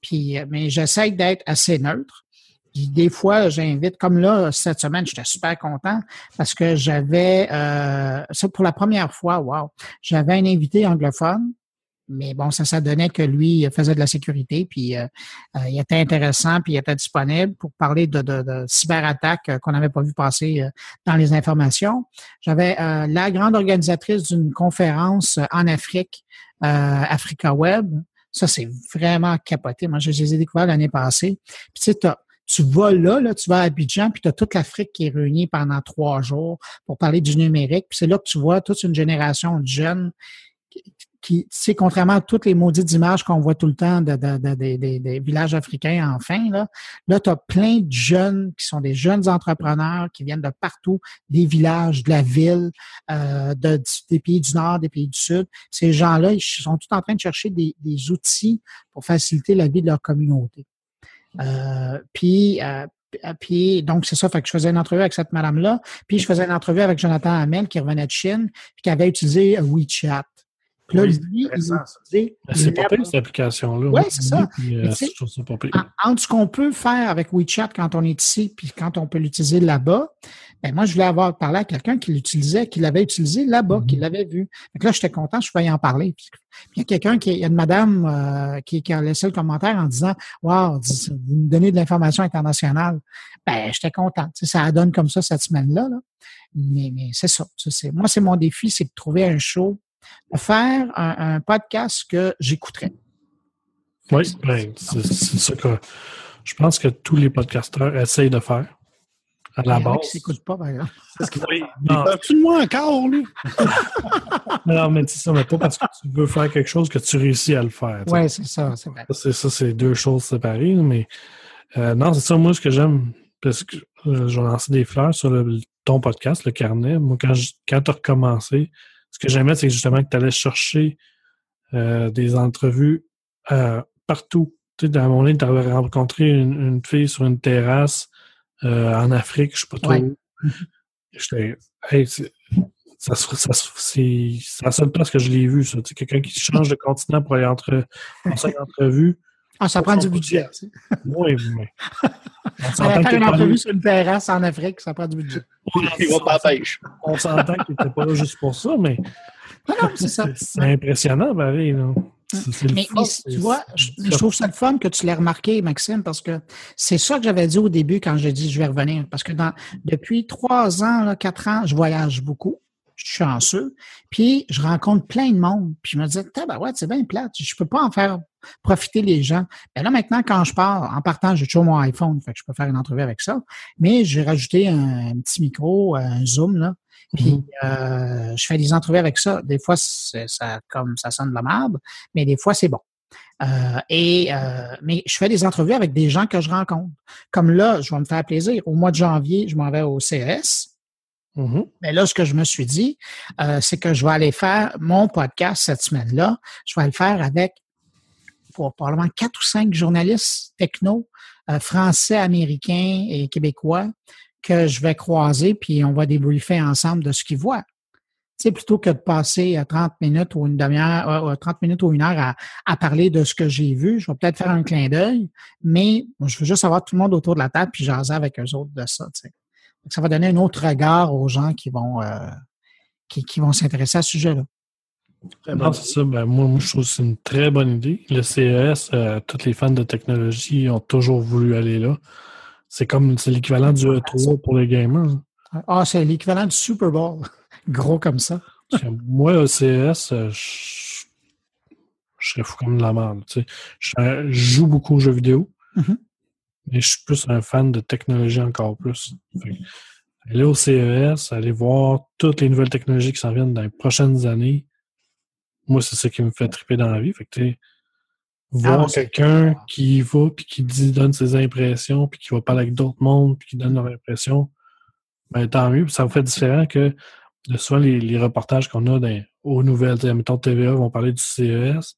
Puis, euh, mais j'essaie d'être assez neutre. Des fois, j'invite, comme là, cette semaine, j'étais super content parce que j'avais, euh, ça pour la première fois, wow, j'avais un invité anglophone, mais bon, ça, ça donnait que lui faisait de la sécurité, puis euh, euh, il était intéressant, puis il était disponible pour parler de, de, de cyberattaques euh, qu'on n'avait pas vu passer euh, dans les informations. J'avais la grande organisatrice d'une conférence en Afrique, Africa Web. Ça, c'est vraiment capoté. Moi, je les ai découverts l'année passée. Puis tu sais, tu vas là, là, tu vas à Abidjan, puis tu as toute l'Afrique qui est réunie pendant trois jours pour parler du numérique. Puis c'est là que tu vois toute une génération de jeunes qui, qui sais, contrairement à toutes les maudites images qu'on voit tout le temps de, de- de- de- de- des villages africains, enfin, là, là tu as plein de jeunes qui sont des jeunes entrepreneurs qui viennent de partout, des villages, de la ville, euh, de- des pays du Nord, des pays du Sud. Ces gens-là, ils sont tous en train de chercher des, des outils pour faciliter la vie de leur communauté. Euh, puis, euh, puis, donc, c'est ça. Fait que je faisais une entrevue avec cette madame-là. Puis, je faisais une entrevue avec Jonathan Hamel qui revenait de Chine, puis qui avait utilisé euh, WeChat. Là, Oui, c'est lui, il pas pire, cette application-là. Ouais, Moi, c'est ça. puis, euh, Mais tu sais, je trouve ça pas pire. en- entre ce qu'on peut faire avec WeChat quand on est ici, puis quand on peut l'utiliser là-bas, ben moi, je voulais avoir parlé à quelqu'un qui l'utilisait, qui l'avait utilisé là-bas, qui Mhm. l'avait vu. Donc là, j'étais content, je pouvais y en parler. Puis il y a quelqu'un qui, il y a une madame euh, qui, qui a laissé le commentaire en disant Wow, dis- vous me donnez de l'information internationale. Ben, j'étais content. Tu sais, ça donne comme ça cette semaine-là. là. Mais, mais c'est ça. Tu sais, c'est- moi, c'est mon défi, c'est de trouver un show, de faire un, un podcast que j'écouterais. Oui, ben, c'est c'est ça que je pense que tous les podcasteurs essayent de faire. À la Il y en a qui base. s'écoutent pas, par exemple. Oui, Il non, parle-tu de moi encore, lui? non, mais c'est ça, mais pas parce que tu veux faire quelque chose que tu réussis à le faire. tu. Oui, c'est ça, c'est vrai. Ça, c'est ça, c'est deux choses séparées, mais euh, non, c'est ça, moi, ce que j'aime, parce que euh, je vais lancer des fleurs sur le- ton podcast, le carnet. Moi, quand, je- quand tu as recommencé, ce que j'aimais, c'est justement que tu allais chercher euh, des entrevues euh, partout. Tu sais, dans mon livre, tu avais rencontré une, une fille sur une terrasse euh, en Afrique, je sais pas trop Ouais. où. J'étais, hey, ça, se- ça, c'est la seule place que je l'ai vu, ça. Tu sais, quelqu'un qui change de continent pour aller entre, passer une entrevue. Ah, ça prend du budget. Oui, mais. On s'entend faire une entrevue sur une terrasse en Afrique, ça prend du budget. Il va pas à la pêche. on s'entend qu'il n'était pas là juste pour ça, mais Non, non, c'est ça. c'est impressionnant, pareil. là. Mais, fun, mais c'est- tu vois, je, trouve ça le fun que tu l'aies remarqué, Maxime, parce que c'est ça que j'avais dit au début quand j'ai dit je vais revenir. Parce que dans, depuis trois ans, là, quatre ans, je voyage beaucoup. Je suis chanceux. Puis je rencontre plein de monde. Puis je me disais, ouais, c'est bien plate. Je peux pas en faire profiter les gens. Mais là, maintenant, quand je pars, en partant, j'ai toujours mon iPhone, fait que je peux faire une entrevue avec ça. Mais j'ai rajouté un, petit micro, un Zoom, là. Puis Mhm. euh, je fais des entrevues avec ça. Des fois, ça comme ça sonne de la merde, mais des fois, c'est bon. Euh, et euh, mais je fais des entrevues avec des gens que je rencontre. Comme là, je vais me faire plaisir. Au mois de janvier, je m'en vais au CES. Mhm. Mais là, ce que je me suis dit, euh, c'est que je vais aller faire mon podcast cette semaine-là. Je vais le faire avec pour probablement quatre ou cinq journalistes techno, euh, français, américains et québécois que je vais croiser, puis on va débriefer ensemble de ce qu'ils voient. Sais, plutôt que de passer euh, 30 minutes ou une demi-heure, euh, euh, 30 minutes ou une heure à, parler de ce que j'ai vu, je vais peut-être faire un clin d'œil, mais je veux juste avoir tout le monde autour de la table puis jaser avec eux autres de ça. Ça va donner un autre regard aux gens qui vont euh, qui, qui vont s'intéresser à ce sujet-là. Non, c'est ça. Ben, moi, moi, je trouve que c'est une très bonne idée. Le CES, euh, tous les fans de technologie ont toujours voulu aller là. C'est comme c'est l'équivalent du E3 pour les gamers. Ah, c'est l'équivalent du Super Bowl. Gros comme ça. Moi, au CES, euh, je je serais fou comme de la merde. tu sais. Je, je joue beaucoup aux jeux vidéo, Mhm. Mais je suis plus un fan de technologie encore plus. Fait que, aller au CES, aller voir toutes les nouvelles technologies qui s'en viennent dans les prochaines années, moi, c'est ça qui me fait triper dans la vie. Fait que, voir Ah, quelqu'un qui y va, puis qui dit, donne ses impressions, puis qui va parler avec d'autres mondes, puis qui donne leurs impressions, ben, tant mieux. Ça me fait différent que de souvent les, les reportages qu'on a dans, aux nouvelles. Mettons, TVA vont parler du CES.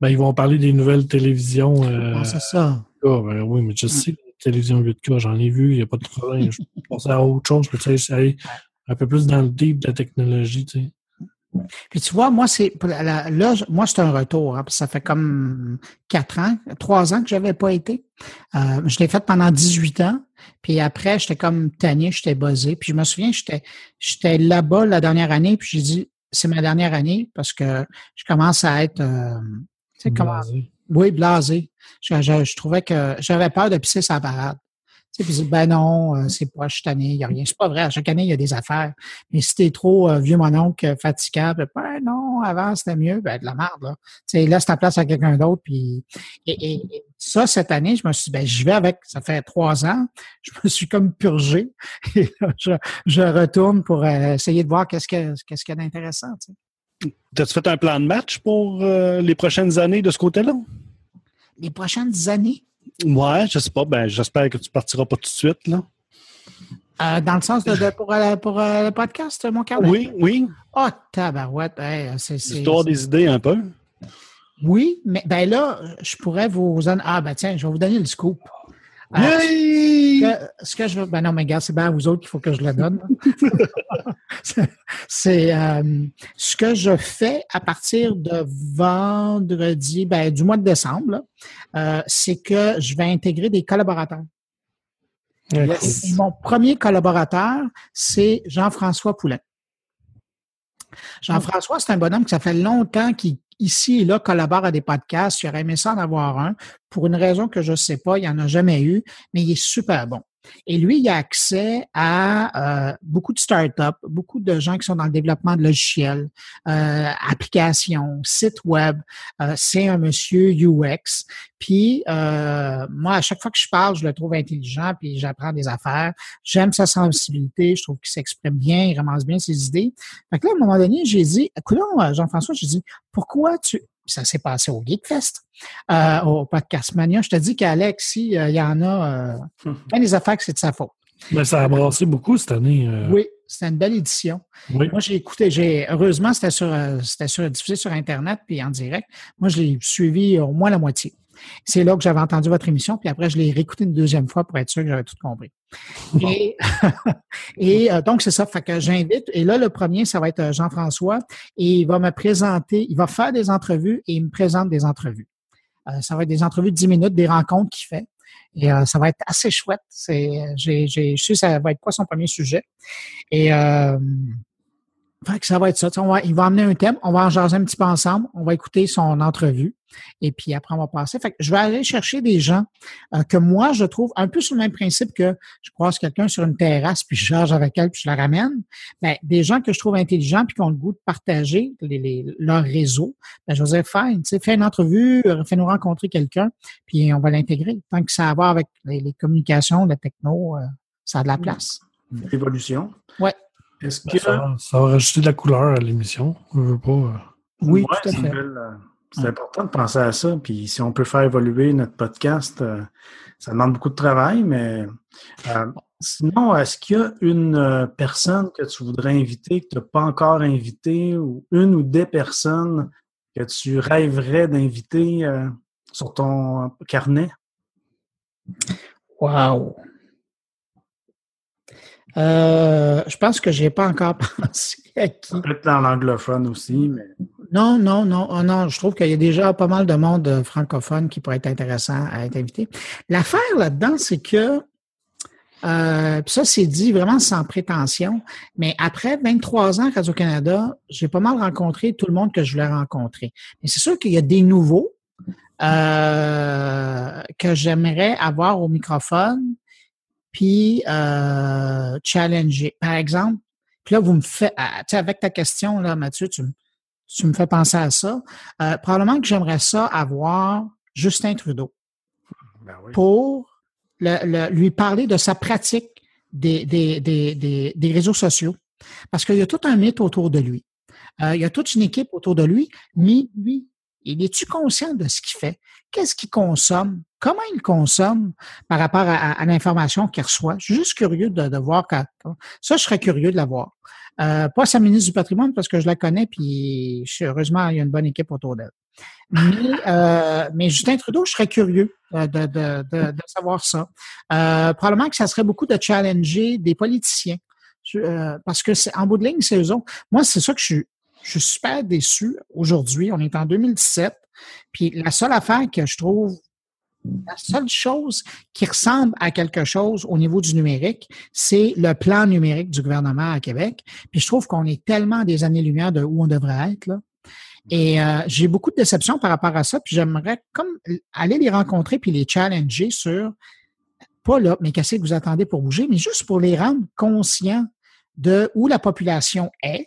Ben, ils vont parler des nouvelles télévisions. Euh, Ah, c'est ça. 8K. Ben oui, mais je sais, la télévision 8K, j'en ai vu, il n'y a pas de problème. Je pensais à autre chose, je peux aller un peu plus dans le deep de la technologie, tu sais. Puis tu vois, moi, c'est là, je- moi, c'est un retour. hein, parce que ça fait comme quatre ans, trois ans que j'avais pas été. Euh, je l'ai fait pendant 18 ans. Puis après, j'étais comme tanné, j'étais buzzé. Puis je me souviens, j'étais j'étais là-bas la dernière année, puis j'ai dit c'est ma dernière année parce que je commence à être euh, tu sais, comment. Oui, blasé. Je, je- je trouvais que j'avais peur de pisser sa parade. Tu sais, puis je ben non, euh, c'est pas chaque année, il n'y a rien. C'est pas vrai, à chaque année, il y a des affaires. Mais si t'es trop euh, vieux mononcle, euh, fatigable, ben non, avant c'était mieux, ben de la merde, là. Tu sais, laisse ta place à quelqu'un d'autre. Puis et, et- et ça, cette année, je me suis dit, ben j'y vais avec, ça fait trois ans, je me suis comme purgé. Et là, je, je retourne pour euh, essayer de voir qu'est-ce que qu'est-ce qu'il y a d'intéressant. tu sais. T'as-tu fait un plan de match pour euh, les prochaines années de ce côté-là? Les prochaines années, Ouais, je sais pas. Ben, j'espère que tu partiras pas tout de suite, là. euh, dans le sens de, de- pour, euh, pour euh, le podcast, mon carnet. Oui, oui. Oh, tabarouette. Hey, c'est, c'est, Histoire des idées un peu. Oui, mais ben là, je pourrais vous donner. Ah, ben tiens, je vais vous donner le scoop. Que- ce que je veux. Ben non, mais gars, c'est bien à vous autres qu'il faut que je le donne. C'est- euh, ce que je fais à partir de vendredi, ben, du mois de décembre, euh, c'est que je vais intégrer des collaborateurs. Yes. Et mon premier collaborateur, c'est Jean-François Poulet. Jean-François, c'est un bonhomme que ça fait longtemps qu'il, ici et là, collabore à des podcasts. Il aurait aimé ça en avoir un. Pour une raison que je ne sais pas, il n'y en a jamais eu, mais il est super bon. Et lui, il a accès à euh, beaucoup de startups, beaucoup de gens qui sont dans le développement de logiciels, euh, applications, sites web. Euh, c'est un monsieur UX. Puis euh, moi, à chaque fois que je parle, je le trouve intelligent, puis j'apprends des affaires. J'aime sa sensibilité, je trouve qu'il s'exprime bien, il ramasse bien ses idées. Fait que là, à un moment donné, j'ai dit, écoute, Jean-François, j'ai dit, pourquoi tu... Ça s'est passé au Geekfest, euh, au Podcast Mania. Je te dis qu'Alex, s'il y en a euh, bien des affaires que c'est de sa faute. Mais ça a brassé beaucoup cette année. euh, Oui, c'était une belle édition. oui. Moi, j'ai écouté, j'ai heureusement, c'était sur, euh, c'était sur, diffusé sur Internet puis en direct. Moi, je l'ai suivi au moins la moitié. C'est là que j'avais entendu votre émission, puis après, je l'ai réécouté une deuxième fois pour être sûr que j'avais tout compris. Et, et euh, donc, c'est ça. Fait que j'invite. Et là, le premier, ça va être euh, Jean-François. Et il va me présenter, il va faire des entrevues et il me présente des entrevues. Euh, ça va être des entrevues de 10 minutes, des rencontres qu'il fait. Et euh, ça va être assez chouette. C'est, j'ai, j'ai su ça va être quoi son premier sujet. Et euh, Fait que ça va être ça. On va- il va amener un thème, on va en jaser un petit peu ensemble, on va écouter son entrevue et puis après on va passer. Fait que je vais aller chercher des gens euh, que moi je trouve un peu sur le même principe que je croise quelqu'un sur une terrasse puis je charge avec elle puis je la ramène. Ben, des gens que je trouve intelligents puis qui ont le goût de partager les- les- leur réseau. Ben, je vais dire fine, tu sais, fais une entrevue, euh, fais-nous rencontrer quelqu'un puis on va l'intégrer. Tant que ça a à voir avec les, les communications, la techno, euh, ça a de la place. L'évolution. Ouais. Est-ce Ben, que. Ça, va- ça va rajouter de la couleur à l'émission. Je veux pas. euh, Oui, Ouais, tout à c'est fait. euh, C'est important de penser à ça. Puis si on peut faire évoluer notre podcast, euh, ça demande beaucoup de travail, mais euh, sinon, est-ce qu'il y a une personne que tu voudrais inviter, que tu n'as pas encore invité, ou une ou des personnes que tu rêverais d'inviter euh, sur ton carnet? Wow. Euh, je pense que j'ai pas encore pensé à qui. Peut-être dans l'anglophone aussi, mais Non, non, non, oh non. Je trouve qu'il y a déjà pas mal de monde euh, francophone qui pourrait être intéressant à être invité. L'affaire là-dedans, c'est que euh, ça, c'est dit vraiment sans prétention. Mais après 23 ans à Radio-Canada, j'ai pas mal rencontré tout le monde que je voulais rencontrer. Mais c'est sûr qu'il y a des nouveaux euh, que j'aimerais avoir au microphone, puis euh, challenger. Par exemple, puis là, vous me faites, ah, tu sais, avec ta question, là, Mathieu, tu, me- tu me fais penser à ça. Euh, probablement que j'aimerais ça avoir Justin Trudeau ben oui. pour le- le- lui parler de sa pratique des, des, des, des, des réseaux sociaux. Parce qu'il y a tout un mythe autour de lui. Euh, il y a toute une équipe autour de lui, mais lui, il est-tu conscient de ce qu'il fait? Qu'est-ce qu'il consomme? Comment il consomme par rapport à, l'information qu'il reçoit? Je suis juste curieux de, voir ça, je serais curieux de la voir. Euh, pas sa ministre du patrimoine parce que je la connais, puis heureusement, il y a une bonne équipe autour d'elle. Mais, euh, mais Justin Trudeau, je serais curieux euh, de, savoir ça. Euh, probablement que ça serait beaucoup de challenger des politiciens. Euh, parce que en bout de ligne, c'est eux autres. Moi, c'est ça que je suis, je suis super déçu aujourd'hui. On est en 2017. Puis la seule affaire que je trouve, la seule chose qui ressemble à quelque chose au niveau du numérique, c'est le plan numérique du gouvernement à Québec. Puis je trouve qu'on est tellement des années-lumière de où on devrait être. Et euh, j'ai beaucoup de déceptions par rapport à ça. Puis j'aimerais comme aller les rencontrer puis les challenger sur pas là, mais qu'est-ce que vous attendez pour bouger, mais juste pour les rendre conscients de où la population est,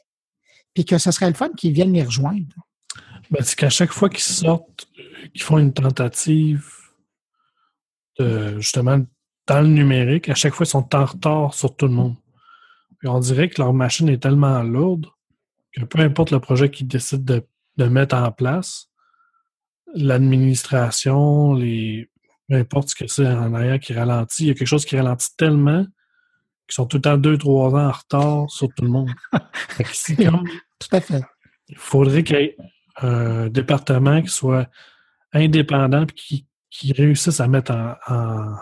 puis que ce serait le fun qu'ils viennent les rejoindre. Ben, c'est qu'à chaque fois qu'ils sortent, qu'ils font une tentative justement dans le numérique, à chaque fois ils sont en retard sur tout le monde. Puis on dirait que leur machine est tellement lourde que peu importe le projet qu'ils décident de, de mettre en place, l'administration, les peu importe ce que c'est en arrière qui ralentit, il y a quelque chose qui ralentit tellement qu'ils sont tout le temps deux, trois ans en retard sur tout le monde. Comme Tout à fait. il faudrait qu'il y ait un département qui soit indépendant et qui, qui réussisse à mettre en, en,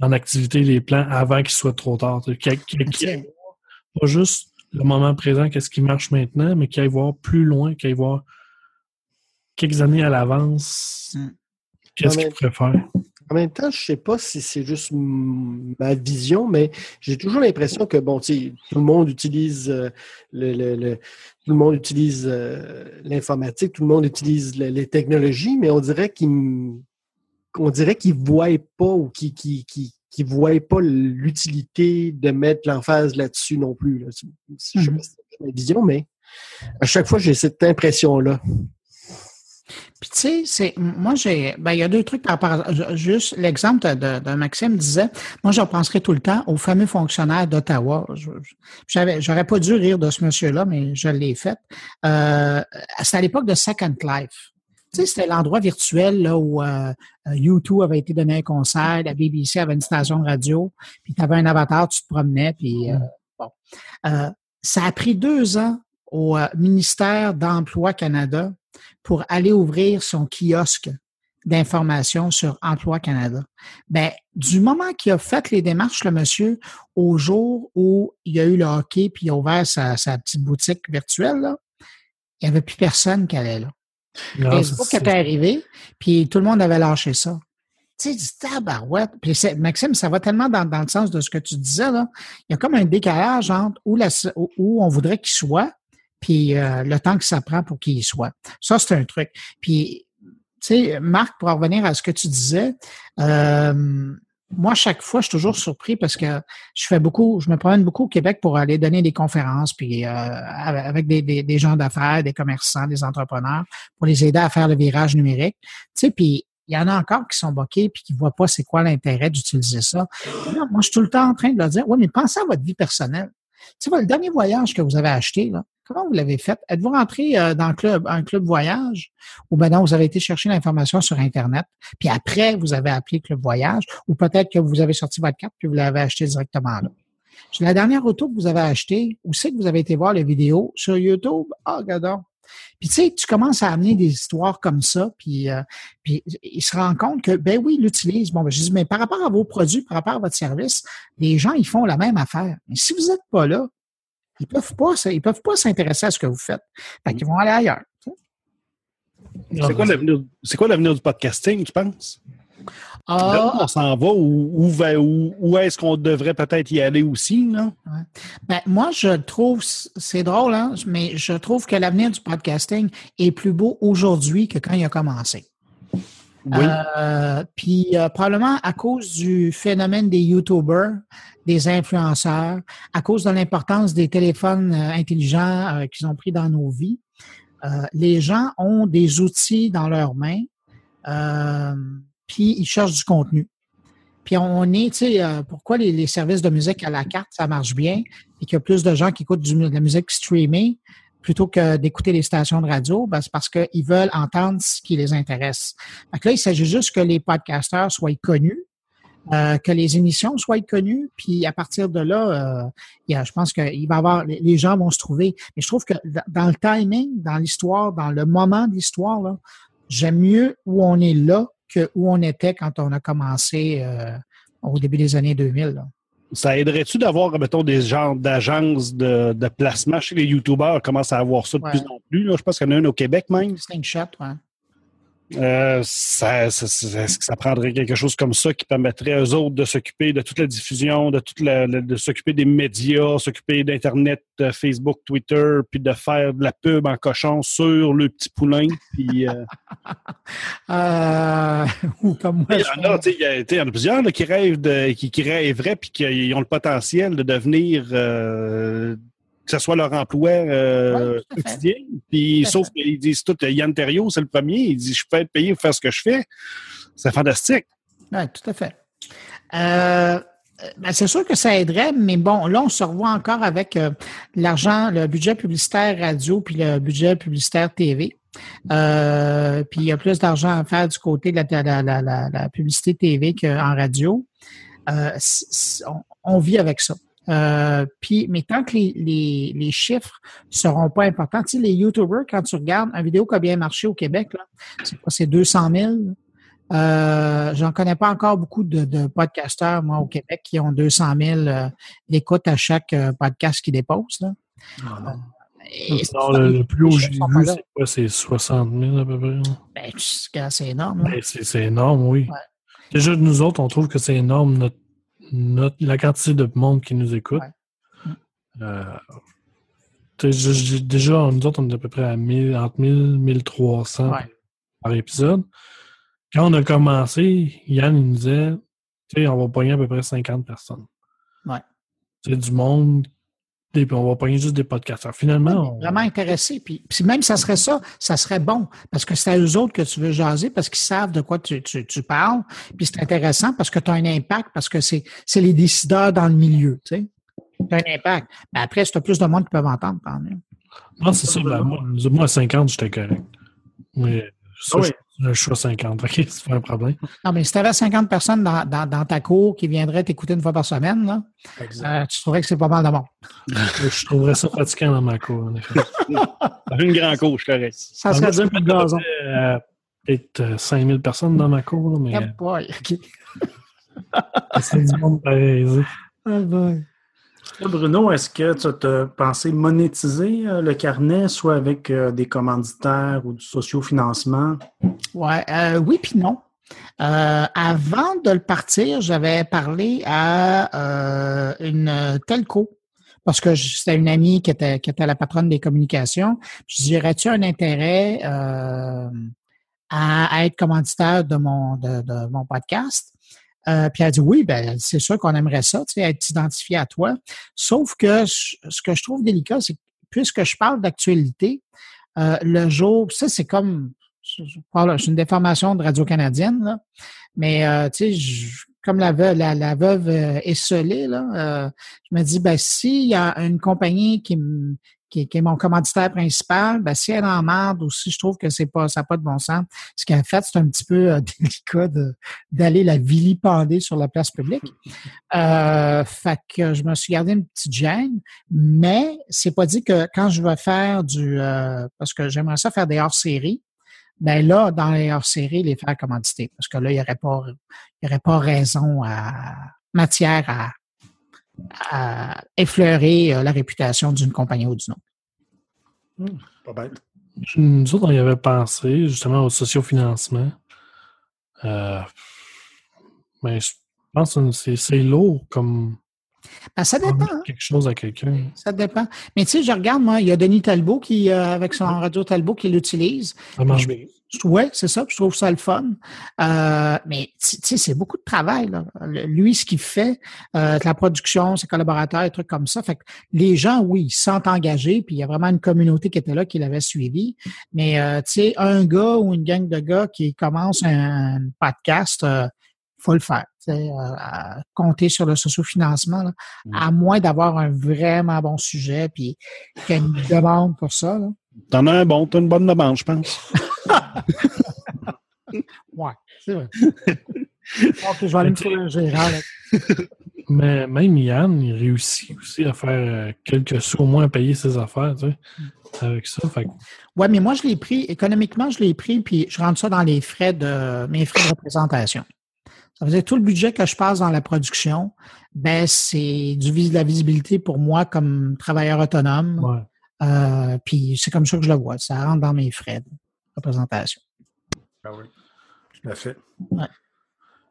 en activité les plans avant qu'il soit trop tard. Pas juste le moment présent, qu'est-ce qui marche maintenant, mais qu'il aille voir plus loin, qu'il aille voir quelques années à l'avance Mm. qu'est-ce Ouais, qu'il mais- pourrait faire. En même temps, je sais pas si c'est juste ma vision, mais j'ai toujours l'impression que bon, tu sais, tout le monde utilise euh, le, le- le- tout le monde utilise euh, l'informatique, tout le monde utilise le- les technologies, mais on dirait qu'ils on dirait qu'ils voient pas ou qu'ils voient pas l'utilité de mettre l'emphase là-dessus non plus. là. Je sais pas si c'est ma vision, mais à chaque fois j'ai cette impression-là. Puis tu sais, c'est moi j'ai ben il y a deux trucs par rapport juste l'exemple de, de Maxime disait moi je repenserai tout le temps au fameux fonctionnaire d'Ottawa. J'avais j'aurais pas dû rire de ce monsieur-là mais je l'ai fait. Euh, c'était à l'époque de Second Life. Tu sais, c'était l'endroit virtuel là, où euh, U2 avait été donné un concert, la BBC avait une station de radio, puis tu avais un avatar, tu te promenais, puis euh, bon. Euh, ça a pris deux ans au euh, ministère d'Emploi Canada pour aller ouvrir son kiosque d'information sur Emploi Canada. Ben, du moment qu'il a fait les démarches, le monsieur, au jour où il y a eu le hockey puis il a ouvert sa, sa petite boutique virtuelle, là, il n'y avait plus personne qui allait là. Facebook était arrivé, puis tout le monde avait lâché ça. Tu sais, du tabarouette. Puis Maxime, ça va tellement dans, dans le sens de ce que tu disais, là. Il y a comme un décalage entre où, la, où- où on voudrait qu'il soit, puis euh, le temps que ça prend pour qu'il y soit. Ça, c'est un truc. Puis, tu sais, Marc, pour en revenir à ce que tu disais, euh, moi, chaque fois, je suis toujours surpris parce que je fais beaucoup, je me promène beaucoup au Québec pour aller donner des conférences, puis euh, avec des, des, gens d'affaires, des commerçants, des entrepreneurs, pour les aider à faire le virage numérique. Tu sais, puis il y en a encore qui sont bloqués puis qui voient pas c'est quoi l'intérêt d'utiliser ça. Moi, je suis tout le temps en train de leur dire, oui, mais pensez à votre vie personnelle. Tu sais, le dernier voyage que vous avez acheté, là, comment vous l'avez fait? Êtes-vous rentré euh, dans le club, un club voyage? Ou ben non, vous avez été chercher l'information sur Internet, puis après, vous avez appelé Club Voyage, ou peut-être que vous avez sorti votre carte puis vous l'avez acheté directement là? La dernière auto que vous avez achetée, où c'est que vous avez été voir les vidéos? Sur YouTube? Ah, regardons. Puis tu sais, tu commences à amener des histoires comme ça, puis, euh, puis il se rend compte que, ben oui, il l'utilise. Bon, ben, je dis, mais par rapport à vos produits, par rapport à votre service, les gens, ils font la même affaire. Mais si vous n'êtes pas là, ils peuvent pas, ils peuvent pas s'intéresser à ce que vous faites. Fait qu'ils vont aller ailleurs. C'est quoi l'avenir c'est quoi l'avenir du podcasting, tu penses? Ah, on s'en va ou où, va- où- où est-ce qu'on devrait peut-être y aller aussi? Là? Ben, moi, je trouve, c'est drôle, hein, mais je trouve que l'avenir du podcasting est plus beau aujourd'hui que quand il a commencé. Euh, puis euh, probablement à cause du phénomène des YouTubers, des influenceurs, à cause de l'importance des téléphones euh, intelligents qu'ils ont pris dans nos vies, les gens ont des outils dans leurs mains, puis ils cherchent du contenu. Puis on est, tu sais, pourquoi les, services de musique à la carte, ça marche bien, et qu'il y a plus de gens qui écoutent de la musique streamée plutôt que d'écouter les stations de radio, ben, c'est parce qu'ils veulent entendre ce qui les intéresse. Là, il s'agit juste que les podcasteurs soient connus, euh, que les émissions soient connues, puis à partir de là, euh, je pense que il va avoir, les gens vont se trouver. Mais je trouve que dans- le timing, dans l'histoire, dans le moment de l'histoire, j'aime mieux où on est là que où on était quand on a commencé euh, au début des années 2000. là. Ça aiderait-tu d'avoir, mettons, des genres d'agences de, de placement? Que les YouTubers commencent à avoir ça de Ouais. plus en plus. Là. Je pense qu'il y en a un au Québec même. Slingshot, ouais. Euh, ça, ça- ça- Est-ce que ça prendrait quelque chose comme ça qui permettrait aux autres de s'occuper de toute la diffusion, de toute la, de s'occuper des médias, s'occuper d'Internet, Facebook, Twitter, puis de faire de la pub en cochon sur le petit poulain. Puis, euh, Euh, ou comme moi. il y en a, il y en a plusieurs là, qui rêvent de, qui, qui rêveraient puis qui ont le potentiel de devenir euh, que ce soit leur emploi euh, Ouais, quotidien. Puis, sauf qu'ils disent tout, Yann Terriot, c'est le premier, il dit Je peux être payé pour faire ce que je fais. C'est fantastique. Oui, tout à fait. Euh, ben, c'est sûr que ça aiderait, mais bon, là, on se revoit encore avec euh, l'argent, le budget publicitaire radio puis le budget publicitaire TV. Euh, puis il y a plus d'argent à faire du côté de la, la, la, la- la publicité TV qu'en radio. Euh, on vit avec ça. Euh, puis, mais tant que les, les, les chiffres seront pas importants, tu sais, les YouTubers, quand tu regardes une vidéo qui a bien marché au Québec, c'est quoi, c'est 200 000? Euh, J'en connais pas encore beaucoup de, de podcasteurs, moi, au Québec, qui ont 200 000 euh, d'écoutes à chaque euh, podcast qu'ils déposent. Là. Et Alors, le, le plus haut que j'ai vu, c'est quoi? C'est 60 000 à peu près. Ben, c'est énorme. Ben, c'est c'est énorme, oui. Ouais. Déjà, nous autres, on trouve que c'est énorme notre, notre- la quantité de monde qui nous écoute. Ouais. Euh, je- déjà, nous autres, on est à peu près à 1000, entre 1000 et 1300 Ouais. par épisode. Quand on a commencé, Yann il nous disait, on va pogner à peu près 50 personnes. Ouais. C'est du monde, et puis on va pogner juste des podcasteurs. Finalement, on- Vraiment intéressé. Puis, puis même ça serait ça, ça serait bon. Parce que c'est à eux autres que tu veux jaser, parce qu'ils savent de quoi tu, tu, tu parles. Puis c'est intéressant parce que tu as un impact, parce que c'est c'est les décideurs dans le milieu. Tu sais. as un impact. Mais après, si tu as plus de monde qui peuvent entendre, tant mieux. Non, c'est ça. ben, moi, moi, à 50, j'étais correct. Mais ça, Ah oui. Je, je suis à 50. OK, c'est pas un problème. Non, mais si tu avais 50 personnes dans, dans, dans ta cour qui viendraient t'écouter une fois par semaine, là, euh, tu trouverais que c'est pas mal de monde. Je trouverais ça fatigant dans ma cour, en effet. Une grande couche, correct. Ça serait dur pour le gazon. Euh, Peut-être euh, 5000 personnes dans ma cour, là, mais Ah boy, OK. euh, c'est du monde pareil. Ah boy. Bruno, est-ce que tu as pensé monétiser euh, le carnet, soit avec euh, des commanditaires ou du sociofinancement? Ouais, euh, oui puis non. Avant de le partir, j'avais parlé à une telco parce que c'était une amie qui était, qui était la patronne des communications. Je dirais, tu un intérêt à, être commanditaire de mon, de mon podcast? Euh, puis elle dit oui, ben c'est sûr qu'on aimerait ça, tu sais, être identifié à toi. Sauf que ce que je trouve délicat, c'est que puisque je parle d'actualité, euh, le jour, ça c'est comme, c'est une déformation de Radio-Canadienne, mais euh, tu sais, comme la veuve, la, la scellée, là, je me dis, ben s'il y a une compagnie qui me qui, est mon commanditaire principal, ben, si elle en marde ou si je trouve que c'est pas, ça n'a pas de bon sens, ce qu'elle fait, c'est un petit peu euh, délicat d'aller la vilipender sur la place publique. Euh, fait que je me suis gardé une petite gêne, mais c'est pas dit que quand je vais faire du, euh, parce que j'aimerais ça faire des hors-séries, ben là, dans les hors-séries, les faire commanditer, parce que là, il n'y aurait pas, il y aurait pas raison à, matière à, à effleurer euh, la réputation d'une compagnie ou d'une autre. Hmm, pas bête. Nous autres, on y avait pensé justement au sociofinancement. Euh, mais je pense que c'est lourd comme. Ben, ça dépend. Hein. Quelque chose à quelqu'un. Ça dépend. Mais tu sais, je regarde, moi, il y a Denis Talbot qui, euh, avec son radio Talbot, qui l'utilise. Ça marche bien. Oui, c'est ça. Je trouve ça le fun. Euh, mais tu sais, c'est beaucoup de travail. Là. Lui, ce qu'il fait, euh, la production, ses collaborateurs, des trucs comme ça. Fait que les gens, oui, ils se sentent engagés, puis il y a vraiment une communauté qui était là, qui l'avait suivi. Mais euh, tu sais, un gars ou une gang de gars qui commence un, podcast, euh, faut le faire. Euh, compter sur le sociofinancement, là, mm. à moins d'avoir un vraiment bon sujet, puis qu'il y a une demande pour ça. T'en as un bon, t'as une bonne demande, je pense. ouais, c'est vrai. je vais aller me trouver un gérant. Mais même Yann, il réussit aussi à faire euh, quelques sous au moins à payer ses affaires, tu sais, avec ça. Fait... Ouais, mais moi, je l'ai pris, économiquement, je l'ai pris, puis je rentre ça dans les frais de mes frais de représentation. Ça veut dire tout le budget que je passe dans la production, ben, c'est du de la visibilité pour moi comme travailleur autonome. Ouais. Euh, puis c'est comme ça que je le vois. Ça rentre dans mes frais représentation. Ah oui, tout à fait.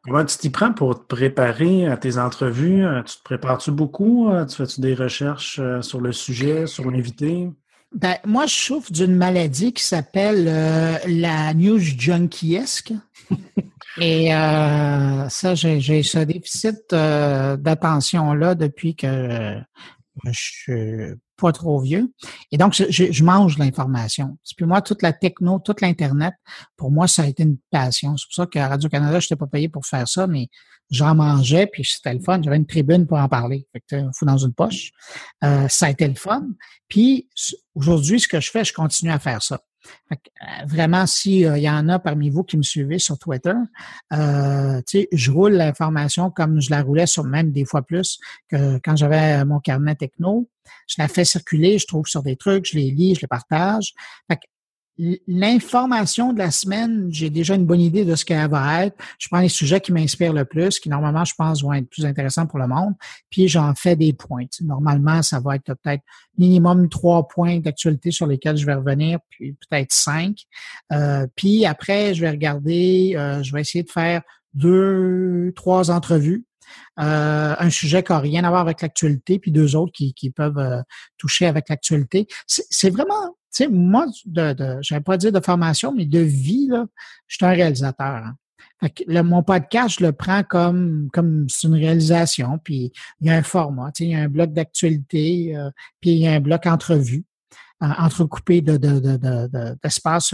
Comment tu t'y prends pour te préparer à tes entrevues? Euh, tu te prépares-tu beaucoup? Euh, tu fais-tu des recherches sur le sujet, sur l'invité? Ben, moi, je souffre d'une maladie qui s'appelle la news junkiesque. Et ça, j'ai ce déficit d'attention-là depuis que je suis pas trop vieux. Et donc, je, mange l'information. Puis moi, toute la techno, toute l'Internet, pour moi, ça a été une passion. C'est pour ça qu'à Radio-Canada, je n'étais pas payé pour faire ça, mais j'en mangeais, puis c'était le fun. J'avais une tribune pour en parler. Fait que, fou dans une poche. Euh, ça a été le fun. Puis aujourd'hui, ce que je fais, je continue à faire ça. Euh, vraiment, s'il y en a parmi vous qui me suivez sur Twitter, euh, je roule l'information comme je la roulais sur même des fois plus que quand j'avais mon carnet techno. Je la fais circuler, je trouve sur des trucs, je les lis, je les partage. Fait l'information de la semaine, j'ai déjà une bonne idée de ce qu'elle va être. Je prends les sujets qui m'inspirent le plus, qui normalement, je pense, vont être plus intéressants pour le monde, puis j'en fais des points. Normalement, ça va être peut-être minimum trois points d'actualité sur lesquels je vais revenir, puis peut-être cinq. Euh, puis après, je vais regarder, euh, je vais essayer de faire deux, trois entrevues euh, un sujet qui n'a rien à voir avec l'actualité, puis deux autres qui, qui peuvent toucher avec l'actualité. C'est vraiment tu sais, moi, de, de je vais pas dire de formation, mais de vie, là, je suis un réalisateur. Hein. Le, mon podcast, je le prends comme comme c'est une réalisation, puis il y a un format, tu sais, il y a un bloc d'actualité, euh, puis il y a un bloc entrevue, euh, entrecoupé de, de, de,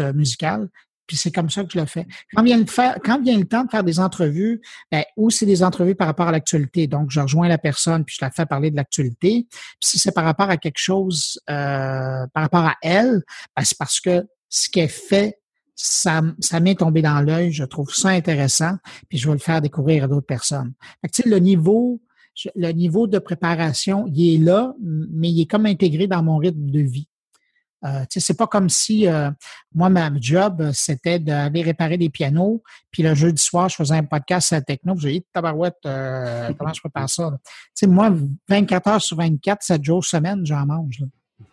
euh, musical. Puis c'est comme ça que je le fais. Quand vient le, faire, quand vient le temps de faire des entrevues, ben, ou c'est des entrevues par rapport à l'actualité, donc je rejoins la personne puis je la fais parler de l'actualité. Puis si c'est par rapport à quelque chose, euh, par rapport à elle, ben, c'est parce que ce qu'elle fait, ça, ça m'est tombé dans l'œil. Je trouve ça intéressant, puis je vais le faire découvrir à d'autres personnes. Fait que, le niveau, le niveau de préparation, il est là, mais il est comme intégré dans mon rythme de vie. Euh, c'est pas comme si euh, moi, ma job, c'était d'aller réparer des pianos, puis le jeudi soir, je faisais un podcast à la techno, j'ai dit tabarouette, euh, comment je prépare ça? sais, moi, 24 heures sur 24, 7 jours semaine, j'en mange.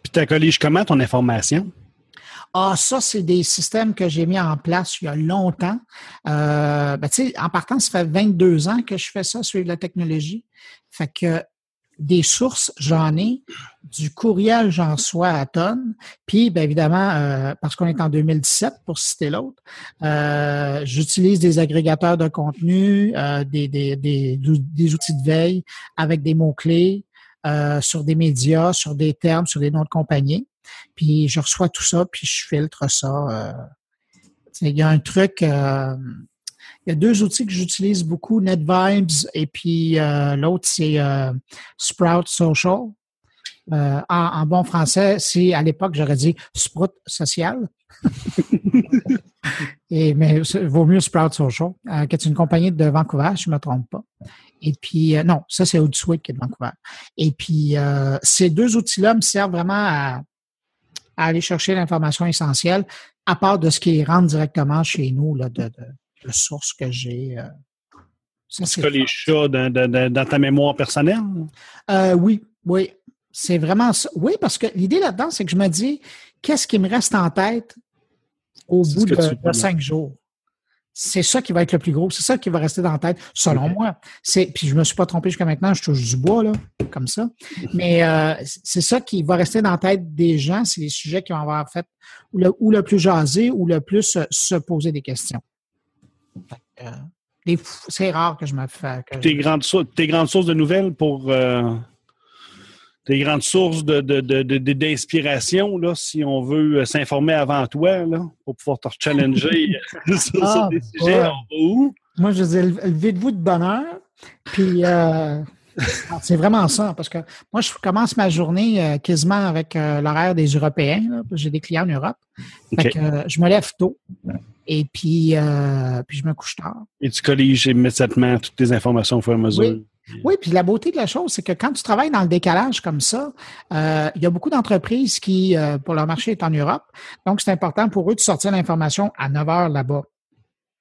Puis tu colligé comment ton information? Ah, ça, c'est des systèmes que j'ai mis en place il y a longtemps. Euh, ben, tu sais, en partant, ça fait 22 ans que je fais ça, suivre la technologie. Fait que des sources, j'en ai. Du courriel, j'en sois à tonnes. Puis, bien évidemment, euh, parce qu'on est en 2017, pour citer l'autre, euh, j'utilise des agrégateurs de contenu, euh, des, des, des, des, outils de veille avec des mots-clés sur des médias, sur des termes, sur des noms de compagnie. Puis, je reçois tout ça, puis je filtre ça. il y a un truc il y a deux outils que j'utilise beaucoup, NetVibes et puis euh, l'autre, c'est euh, Sprout Social. Euh, en, bon français, si à l'époque j'aurais dit Sprout Social. et, mais vaut mieux Sprout Social, qui est une compagnie de Vancouver, je ne me trompe pas. Et puis, non, ça c'est Hootsuite qui est de Vancouver. Et puis, ces deux outils-là me servent vraiment à, aller chercher l'information essentielle, à part de ce qui rentre directement chez nous là, de, de sources que j'ai. Euh, Est-ce que les chats dans, ta mémoire personnelle? Euh, oui, oui. C'est vraiment ça. Oui, parce que l'idée là-dedans, c'est que je me dis, qu'est-ce qui me reste en tête au bout de, cinq jours? C'est ça qui va être le plus gros. C'est ça qui va rester dans la tête, selon moi. C'est, puis je me suis pas trompé jusqu'à maintenant, je touche du bois, là, comme ça. Mais euh, c'est ça qui va rester dans la tête des gens. C'est les sujets qui vont avoir fait ou le, ou le plus jaser ou le plus se poser des questions. Euh, c'est rare que je me fais. tes, grandes, tes grandes sources de nouvelles pour. Euh, tes grandes sources d'inspiration, de, si on veut euh, s'informer avant toi, là, pour pouvoir te challenger sur, ah, des sujets, où? Moi, je dis, levez-vous de bonheur. Puis, c'est vraiment ça, parce que moi, je commence ma journée quasiment avec l'horaire des Européens. J'ai des clients en Europe. je me lève tôt. Et puis, euh, puis je me couche tard. Et tu colliges immédiatement toutes tes informations au fur et à mesure. Oui. puis la beauté de la chose, c'est que quand tu travailles dans le décalage comme ça, euh, il y a beaucoup d'entreprises qui, euh, pour leur marché, est en Europe. Donc, c'est important pour eux de sortir l'information à 9 heures là-bas.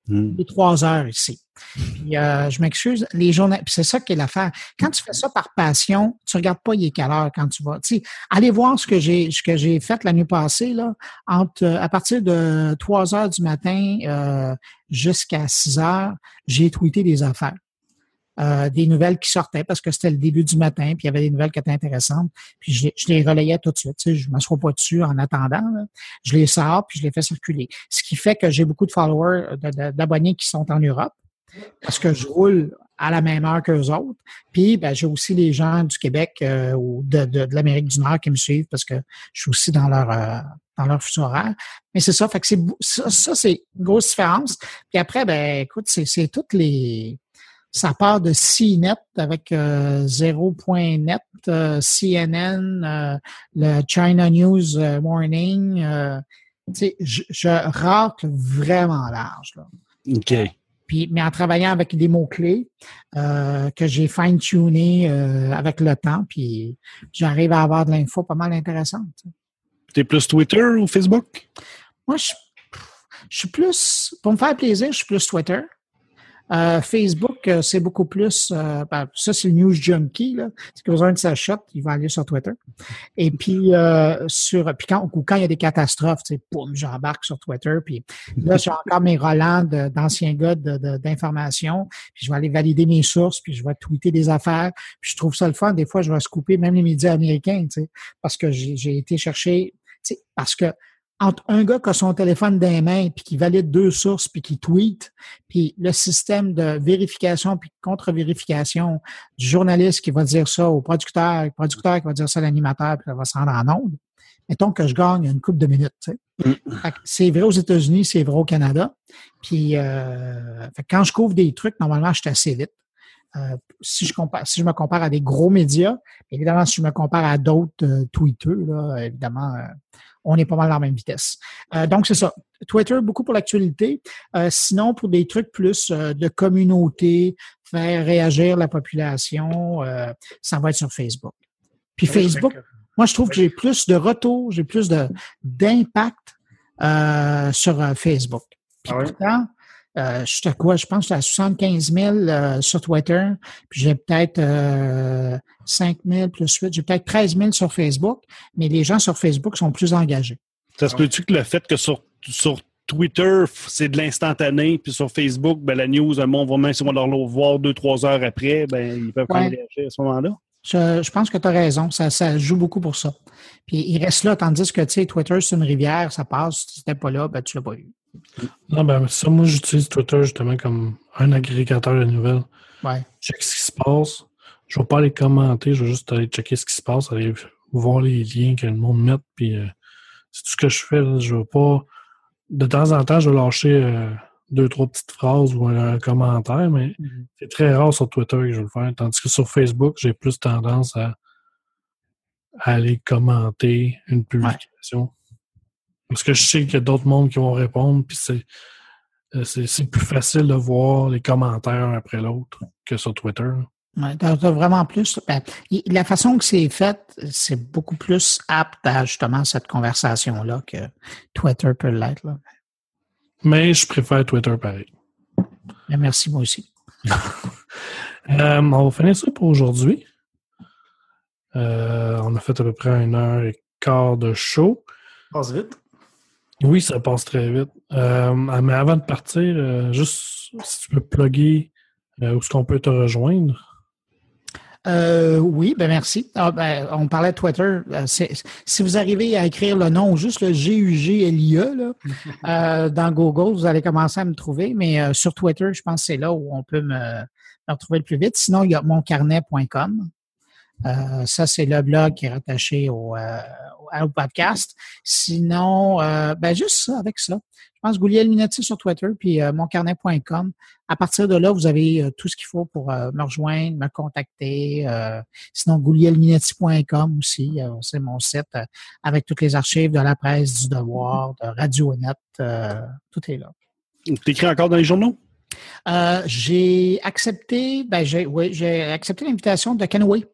Hmm. Et 3 heures ici. Puis, euh, je m'excuse, les journées, puis c'est ça qui est l'affaire. Quand tu fais ça par passion, tu regardes pas il est quelle heure quand tu vas. Tu sais, allez voir ce que j'ai ce que j'ai fait la nuit passée là, entre à partir de 3 heures du matin euh, jusqu'à 6 heures, j'ai tweeté des affaires. Euh, des nouvelles qui sortaient parce que c'était le début du matin, puis il y avait des nouvelles qui étaient intéressantes, puis je, les relayais tout de suite. Tu sais, je ne m'assois pas dessus en attendant. Je les sors, puis je les fais circuler. Ce qui fait que j'ai beaucoup de followers, d'abonnés qui sont en Europe parce que je roule à la même heure qu'eux autres. Puis ben, j'ai aussi les gens du Québec euh, ou de, de, l'Amérique du Nord qui me suivent parce que je suis aussi dans leur euh, dans leur fuseau horaire. Mais c'est ça, fait que c'est ça, c'est une grosse différence. Puis après, ben écoute, c'est toutes les ça part de CNET avec euh, 0.net, euh, CNN, le China News Morning. je, je racle vraiment large. Là. OK mais en travaillant avec des mots-clés euh, que j'ai fine-tuné euh, avec le temps, puis j'arrive à avoir de l'info pas mal intéressante. Tu es plus Twitter ou Facebook? Moi, je, je suis plus, pour me faire plaisir, je suis plus Twitter. Euh, Facebook, euh, c'est beaucoup plus, euh, ben, ça c'est le news junkie. Là. Si besoin de sa shot, il va aller sur Twitter. Et puis, sur, puis quand, quand il y a des catastrophes, tu sais, boum, j'embarque sur Twitter. Puis là, j'ai encore mes relents d'anciens gars d'information. Puis je vais aller valider mes sources, puis je vais tweeter des affaires. Puis je trouve ça le fun. Des fois, je vais se couper même les médias américains, tu sais, parce que j'ai été chercher, tu sais, parce que entre un gars qui a son téléphone dans les mains puis qui valide deux sources puis qui tweet, puis le système de vérification puis contre-vérification du journaliste qui va dire ça au producteur, le producteur qui va dire ça à l'animateur puis ça va se rendre en onde, mettons que je gagne une coupe de minutes. Mm. C'est vrai aux États-Unis, c'est vrai au Canada. Puis euh, quand je couvre des trucs, normalement, je suis assez vite. Euh, si, je compare, si je me compare à des gros médias, évidemment, si je me compare à d'autres euh, tweeteux, là, évidemment, euh, on est pas mal dans la même vitesse. Euh, donc, c'est ça. Twitter, beaucoup pour l'actualité. Euh, sinon, pour des trucs plus euh, de communauté, faire réagir la population, ça va être sur Facebook. Puis Facebook, moi, je trouve que j'ai plus de retours, j'ai plus d'impact sur Facebook. Puis ah pourtant, euh, je suis à quoi? Je pense que suis à 75 000 euh, sur Twitter, puis j'ai peut-être euh, 5 000 plus 8, j'ai peut-être 13 000 sur Facebook, mais les gens sur Facebook sont plus engagés. Ça se peut-tu que le fait que sur, sur Twitter, c'est de l'instantané, puis sur Facebook, ben, la news, le monde va même si on va leur voir deux, trois heures après, ben, ils peuvent quand même réagir à ce moment-là? Je, je pense que tu as raison. Ça, ça joue beaucoup pour ça. Puis il reste là, tandis que tu sais, Twitter, c'est une rivière, ça passe. Si tu n'étais pas là, ben, tu l'as pas eu. Non, ben, ça, moi, j'utilise Twitter justement comme un agrégateur de nouvelles. Ouais. Je check ce qui se passe. Je ne vais pas aller commenter, je vais juste aller checker ce qui se passe, aller voir les liens que le monde met, puis euh, c'est tout ce que je fais. là. Je vais pas. De temps en temps, je vais lâcher euh, deux, trois petites phrases ou un, un commentaire, mais c'est très rare sur Twitter que je vais le faire. Tandis que sur Facebook, j'ai plus tendance à, à aller commenter une publication. Parce que je sais qu'il y a d'autres mondes qui vont répondre, puis c'est, euh, c'est, c'est plus facile de voir les commentaires un après l'autre que sur Twitter. Ouais, t'as- t'as vraiment plus. ben, y- la façon que c'est fait, c'est beaucoup plus apte à justement cette conversation-là que Twitter peut l'être. là. Mais je préfère Twitter pareil. Mais merci, moi aussi. Euh, on va finir ça pour aujourd'hui. Euh, on a fait à peu près une heure et quart de show. Passe vite. Oui, ça passe très vite. Euh, mais avant de partir, euh, juste si tu peux plugger euh, où est-ce qu'on peut te rejoindre? Euh, oui, ben merci. Ah, ben, on parlait de Twitter. Euh, si vous arrivez à écrire le nom, juste le G-U-G-L-I-E, euh, dans Google, vous allez commencer à me trouver. Mais sur Twitter, je pense que c'est là où on peut me, me retrouver le plus vite. Sinon, il y a moncarnet.com. Euh, ça, c'est le blog qui est rattaché au, euh, au podcast. Sinon, euh, ben juste ça, avec ça. Je pense Gouliel Minetti sur Twitter, puis euh, moncarnet.com. À partir de là, vous avez euh, tout ce qu'il faut pour me rejoindre, me contacter. sinon, goulielminetti.com aussi, c'est mon site avec toutes les archives de la presse, du devoir, de Radio-Net. euh, tout est là. T'écris encore dans les journaux? Euh, j'ai accepté, ben j'ai, oui, j'ai accepté l'invitation de Kenway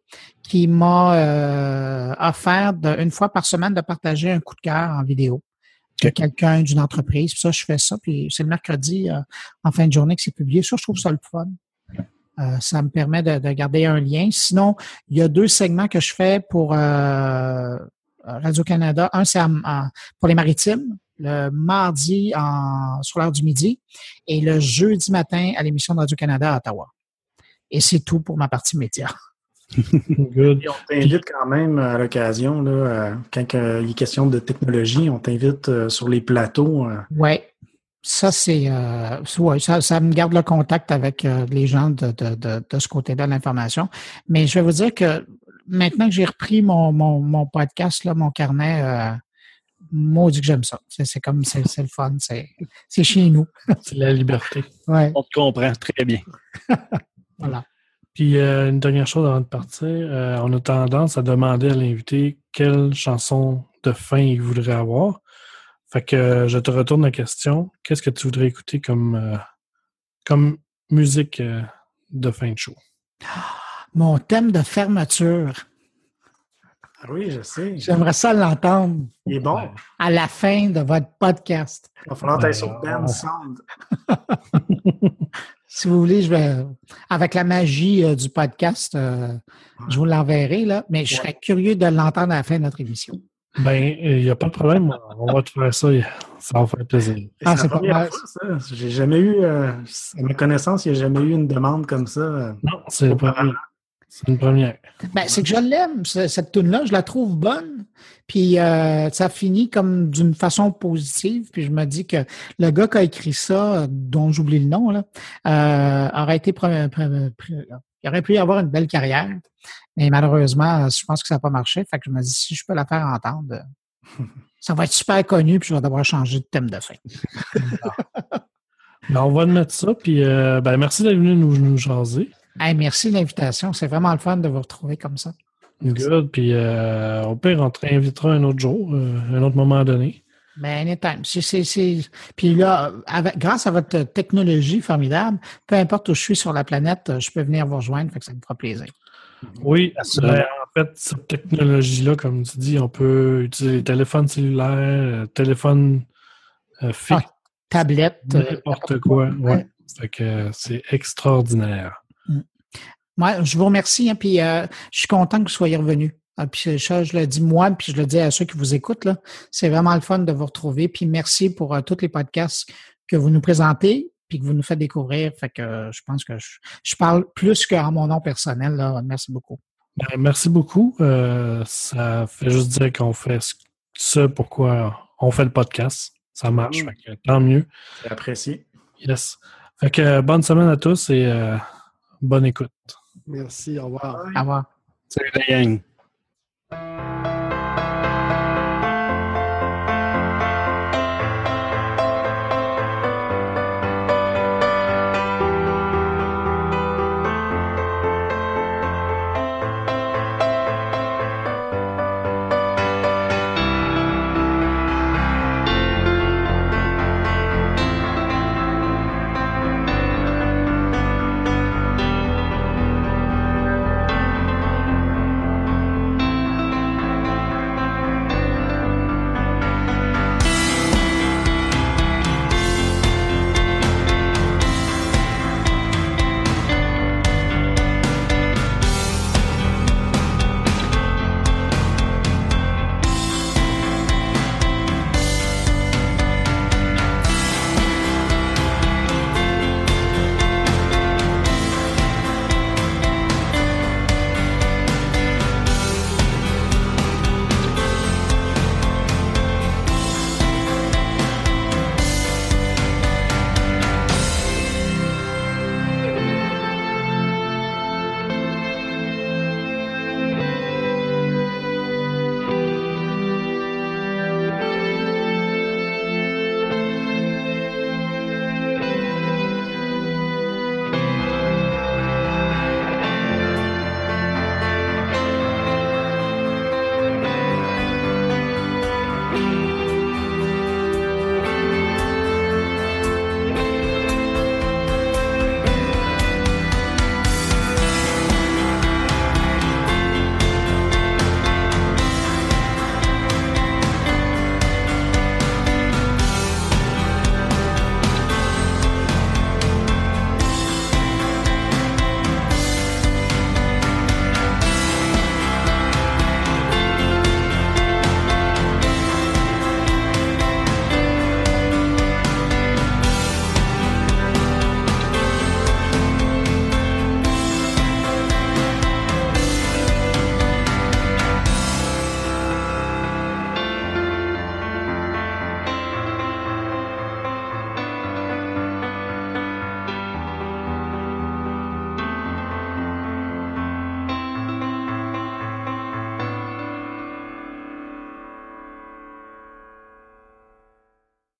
qui m'a euh, offert de- une fois par semaine de partager un coup de cœur en vidéo de quelqu'un d'une entreprise. Puis ça, je fais ça. Puis c'est le mercredi euh, en fin de journée que c'est publié. Ça, je trouve ça le fun. Euh, ça me permet de, de garder un lien. Sinon, il y a deux segments que je fais pour euh, Radio-Canada. Un, c'est pour les maritimes, le mardi en, sur l'heure du midi et le jeudi matin à l'émission de Radio-Canada à Ottawa. Et c'est tout pour ma partie média. Good. Et on t'invite quand même à l'occasion, là, euh, quand euh, il est question de technologie, on t'invite euh, sur les plateaux. euh, Oui. Ça, c'est. Euh, ouais, ça, ça me garde le contact avec euh, les gens de, de, de, de ce côté-là de l'information. Mais je vais vous dire que maintenant que j'ai repris mon, mon, mon podcast, là, mon carnet, euh, maudit que j'aime ça. C'est c'est comme c'est c'est le fun. C'est c'est chez nous. C'est la liberté. Ouais, On te comprend très bien. voilà. Puis euh, une dernière chose avant de partir, euh, on a tendance à demander à l'invité quelle chanson de fin il voudrait avoir. Fait que euh, je te retourne la question. Qu'est-ce que tu voudrais écouter comme, euh, comme musique euh, de fin de show? Mon thème de fermeture. Ah oui, je sais. J'aimerais ça l'entendre Il est bon. à la fin de votre podcast. Il va falloir sur. Ben Sound. Si vous voulez, je vais, avec la magie euh, du podcast, euh, je vous l'enverrai, là, mais je serais curieux de l'entendre à la fin de notre émission. Ben, il n'y a pas de problème. On va te faire ça. Ça va faire plaisir. Ah, c'est c'est la pas première mal. fois, ça. J'ai jamais eu, euh, à ma connaissance, il n'y a jamais eu une demande comme ça. euh. Non, c'est une première. C'est une première. Ben, c'est que je l'aime, ce- cette tune-là, je la trouve bonne. Puis euh, ça finit comme d'une façon positive. Puis je me dis que le gars qui a écrit ça, dont j'oublie le nom, là, euh, aurait été il aurait pu y avoir une belle carrière. Mais malheureusement, je pense que ça n'a pas marché. Fait que je me dis si je peux la faire entendre, ça va être super connu, puis je vais devoir changer de thème de fin. Ben, on va mettre ça. Puis, euh, ben, merci d'être venu nous, nous jaser. Hey, merci de l'invitation. C'est vraiment le fun de vous retrouver comme ça. Good. Puis, euh, au pire, on te réinvitera un autre jour, euh, un autre moment donné. Ben, anytime. Puis là, avec, grâce à votre technologie formidable, peu importe où je suis sur la planète, je peux venir vous rejoindre, fait que ça me fera plaisir. Oui, Absolument. ben, en fait, cette technologie-là, comme tu dis, on peut utiliser les téléphones cellulaires, euh, téléphones euh, fixes, Ah, Tablette. euh, n'importe quoi. Ouais. Ouais. Fait que c'est extraordinaire. Moi, je vous remercie, hein, puis euh, je suis content que vous soyez revenu. Ah, puis ça, je le dis moi, puis je le dis à ceux qui vous écoutent. C'est vraiment le fun de vous retrouver. Puis merci pour euh, tous les podcasts que vous nous présentez puis que vous nous faites découvrir. Fait que euh, je pense que je, je parle plus qu'en mon nom personnel. Là. Merci beaucoup. Ben, merci beaucoup. Euh, ça fait juste dire qu'on fait ce- ce pourquoi on fait le podcast. Ça marche. Mm. Fait que, tant mieux. C'est apprécié. Yes. Fait que euh, bonne semaine à tous et euh, bonne écoute. Merci, au revoir. Au revoir. Salut la gang.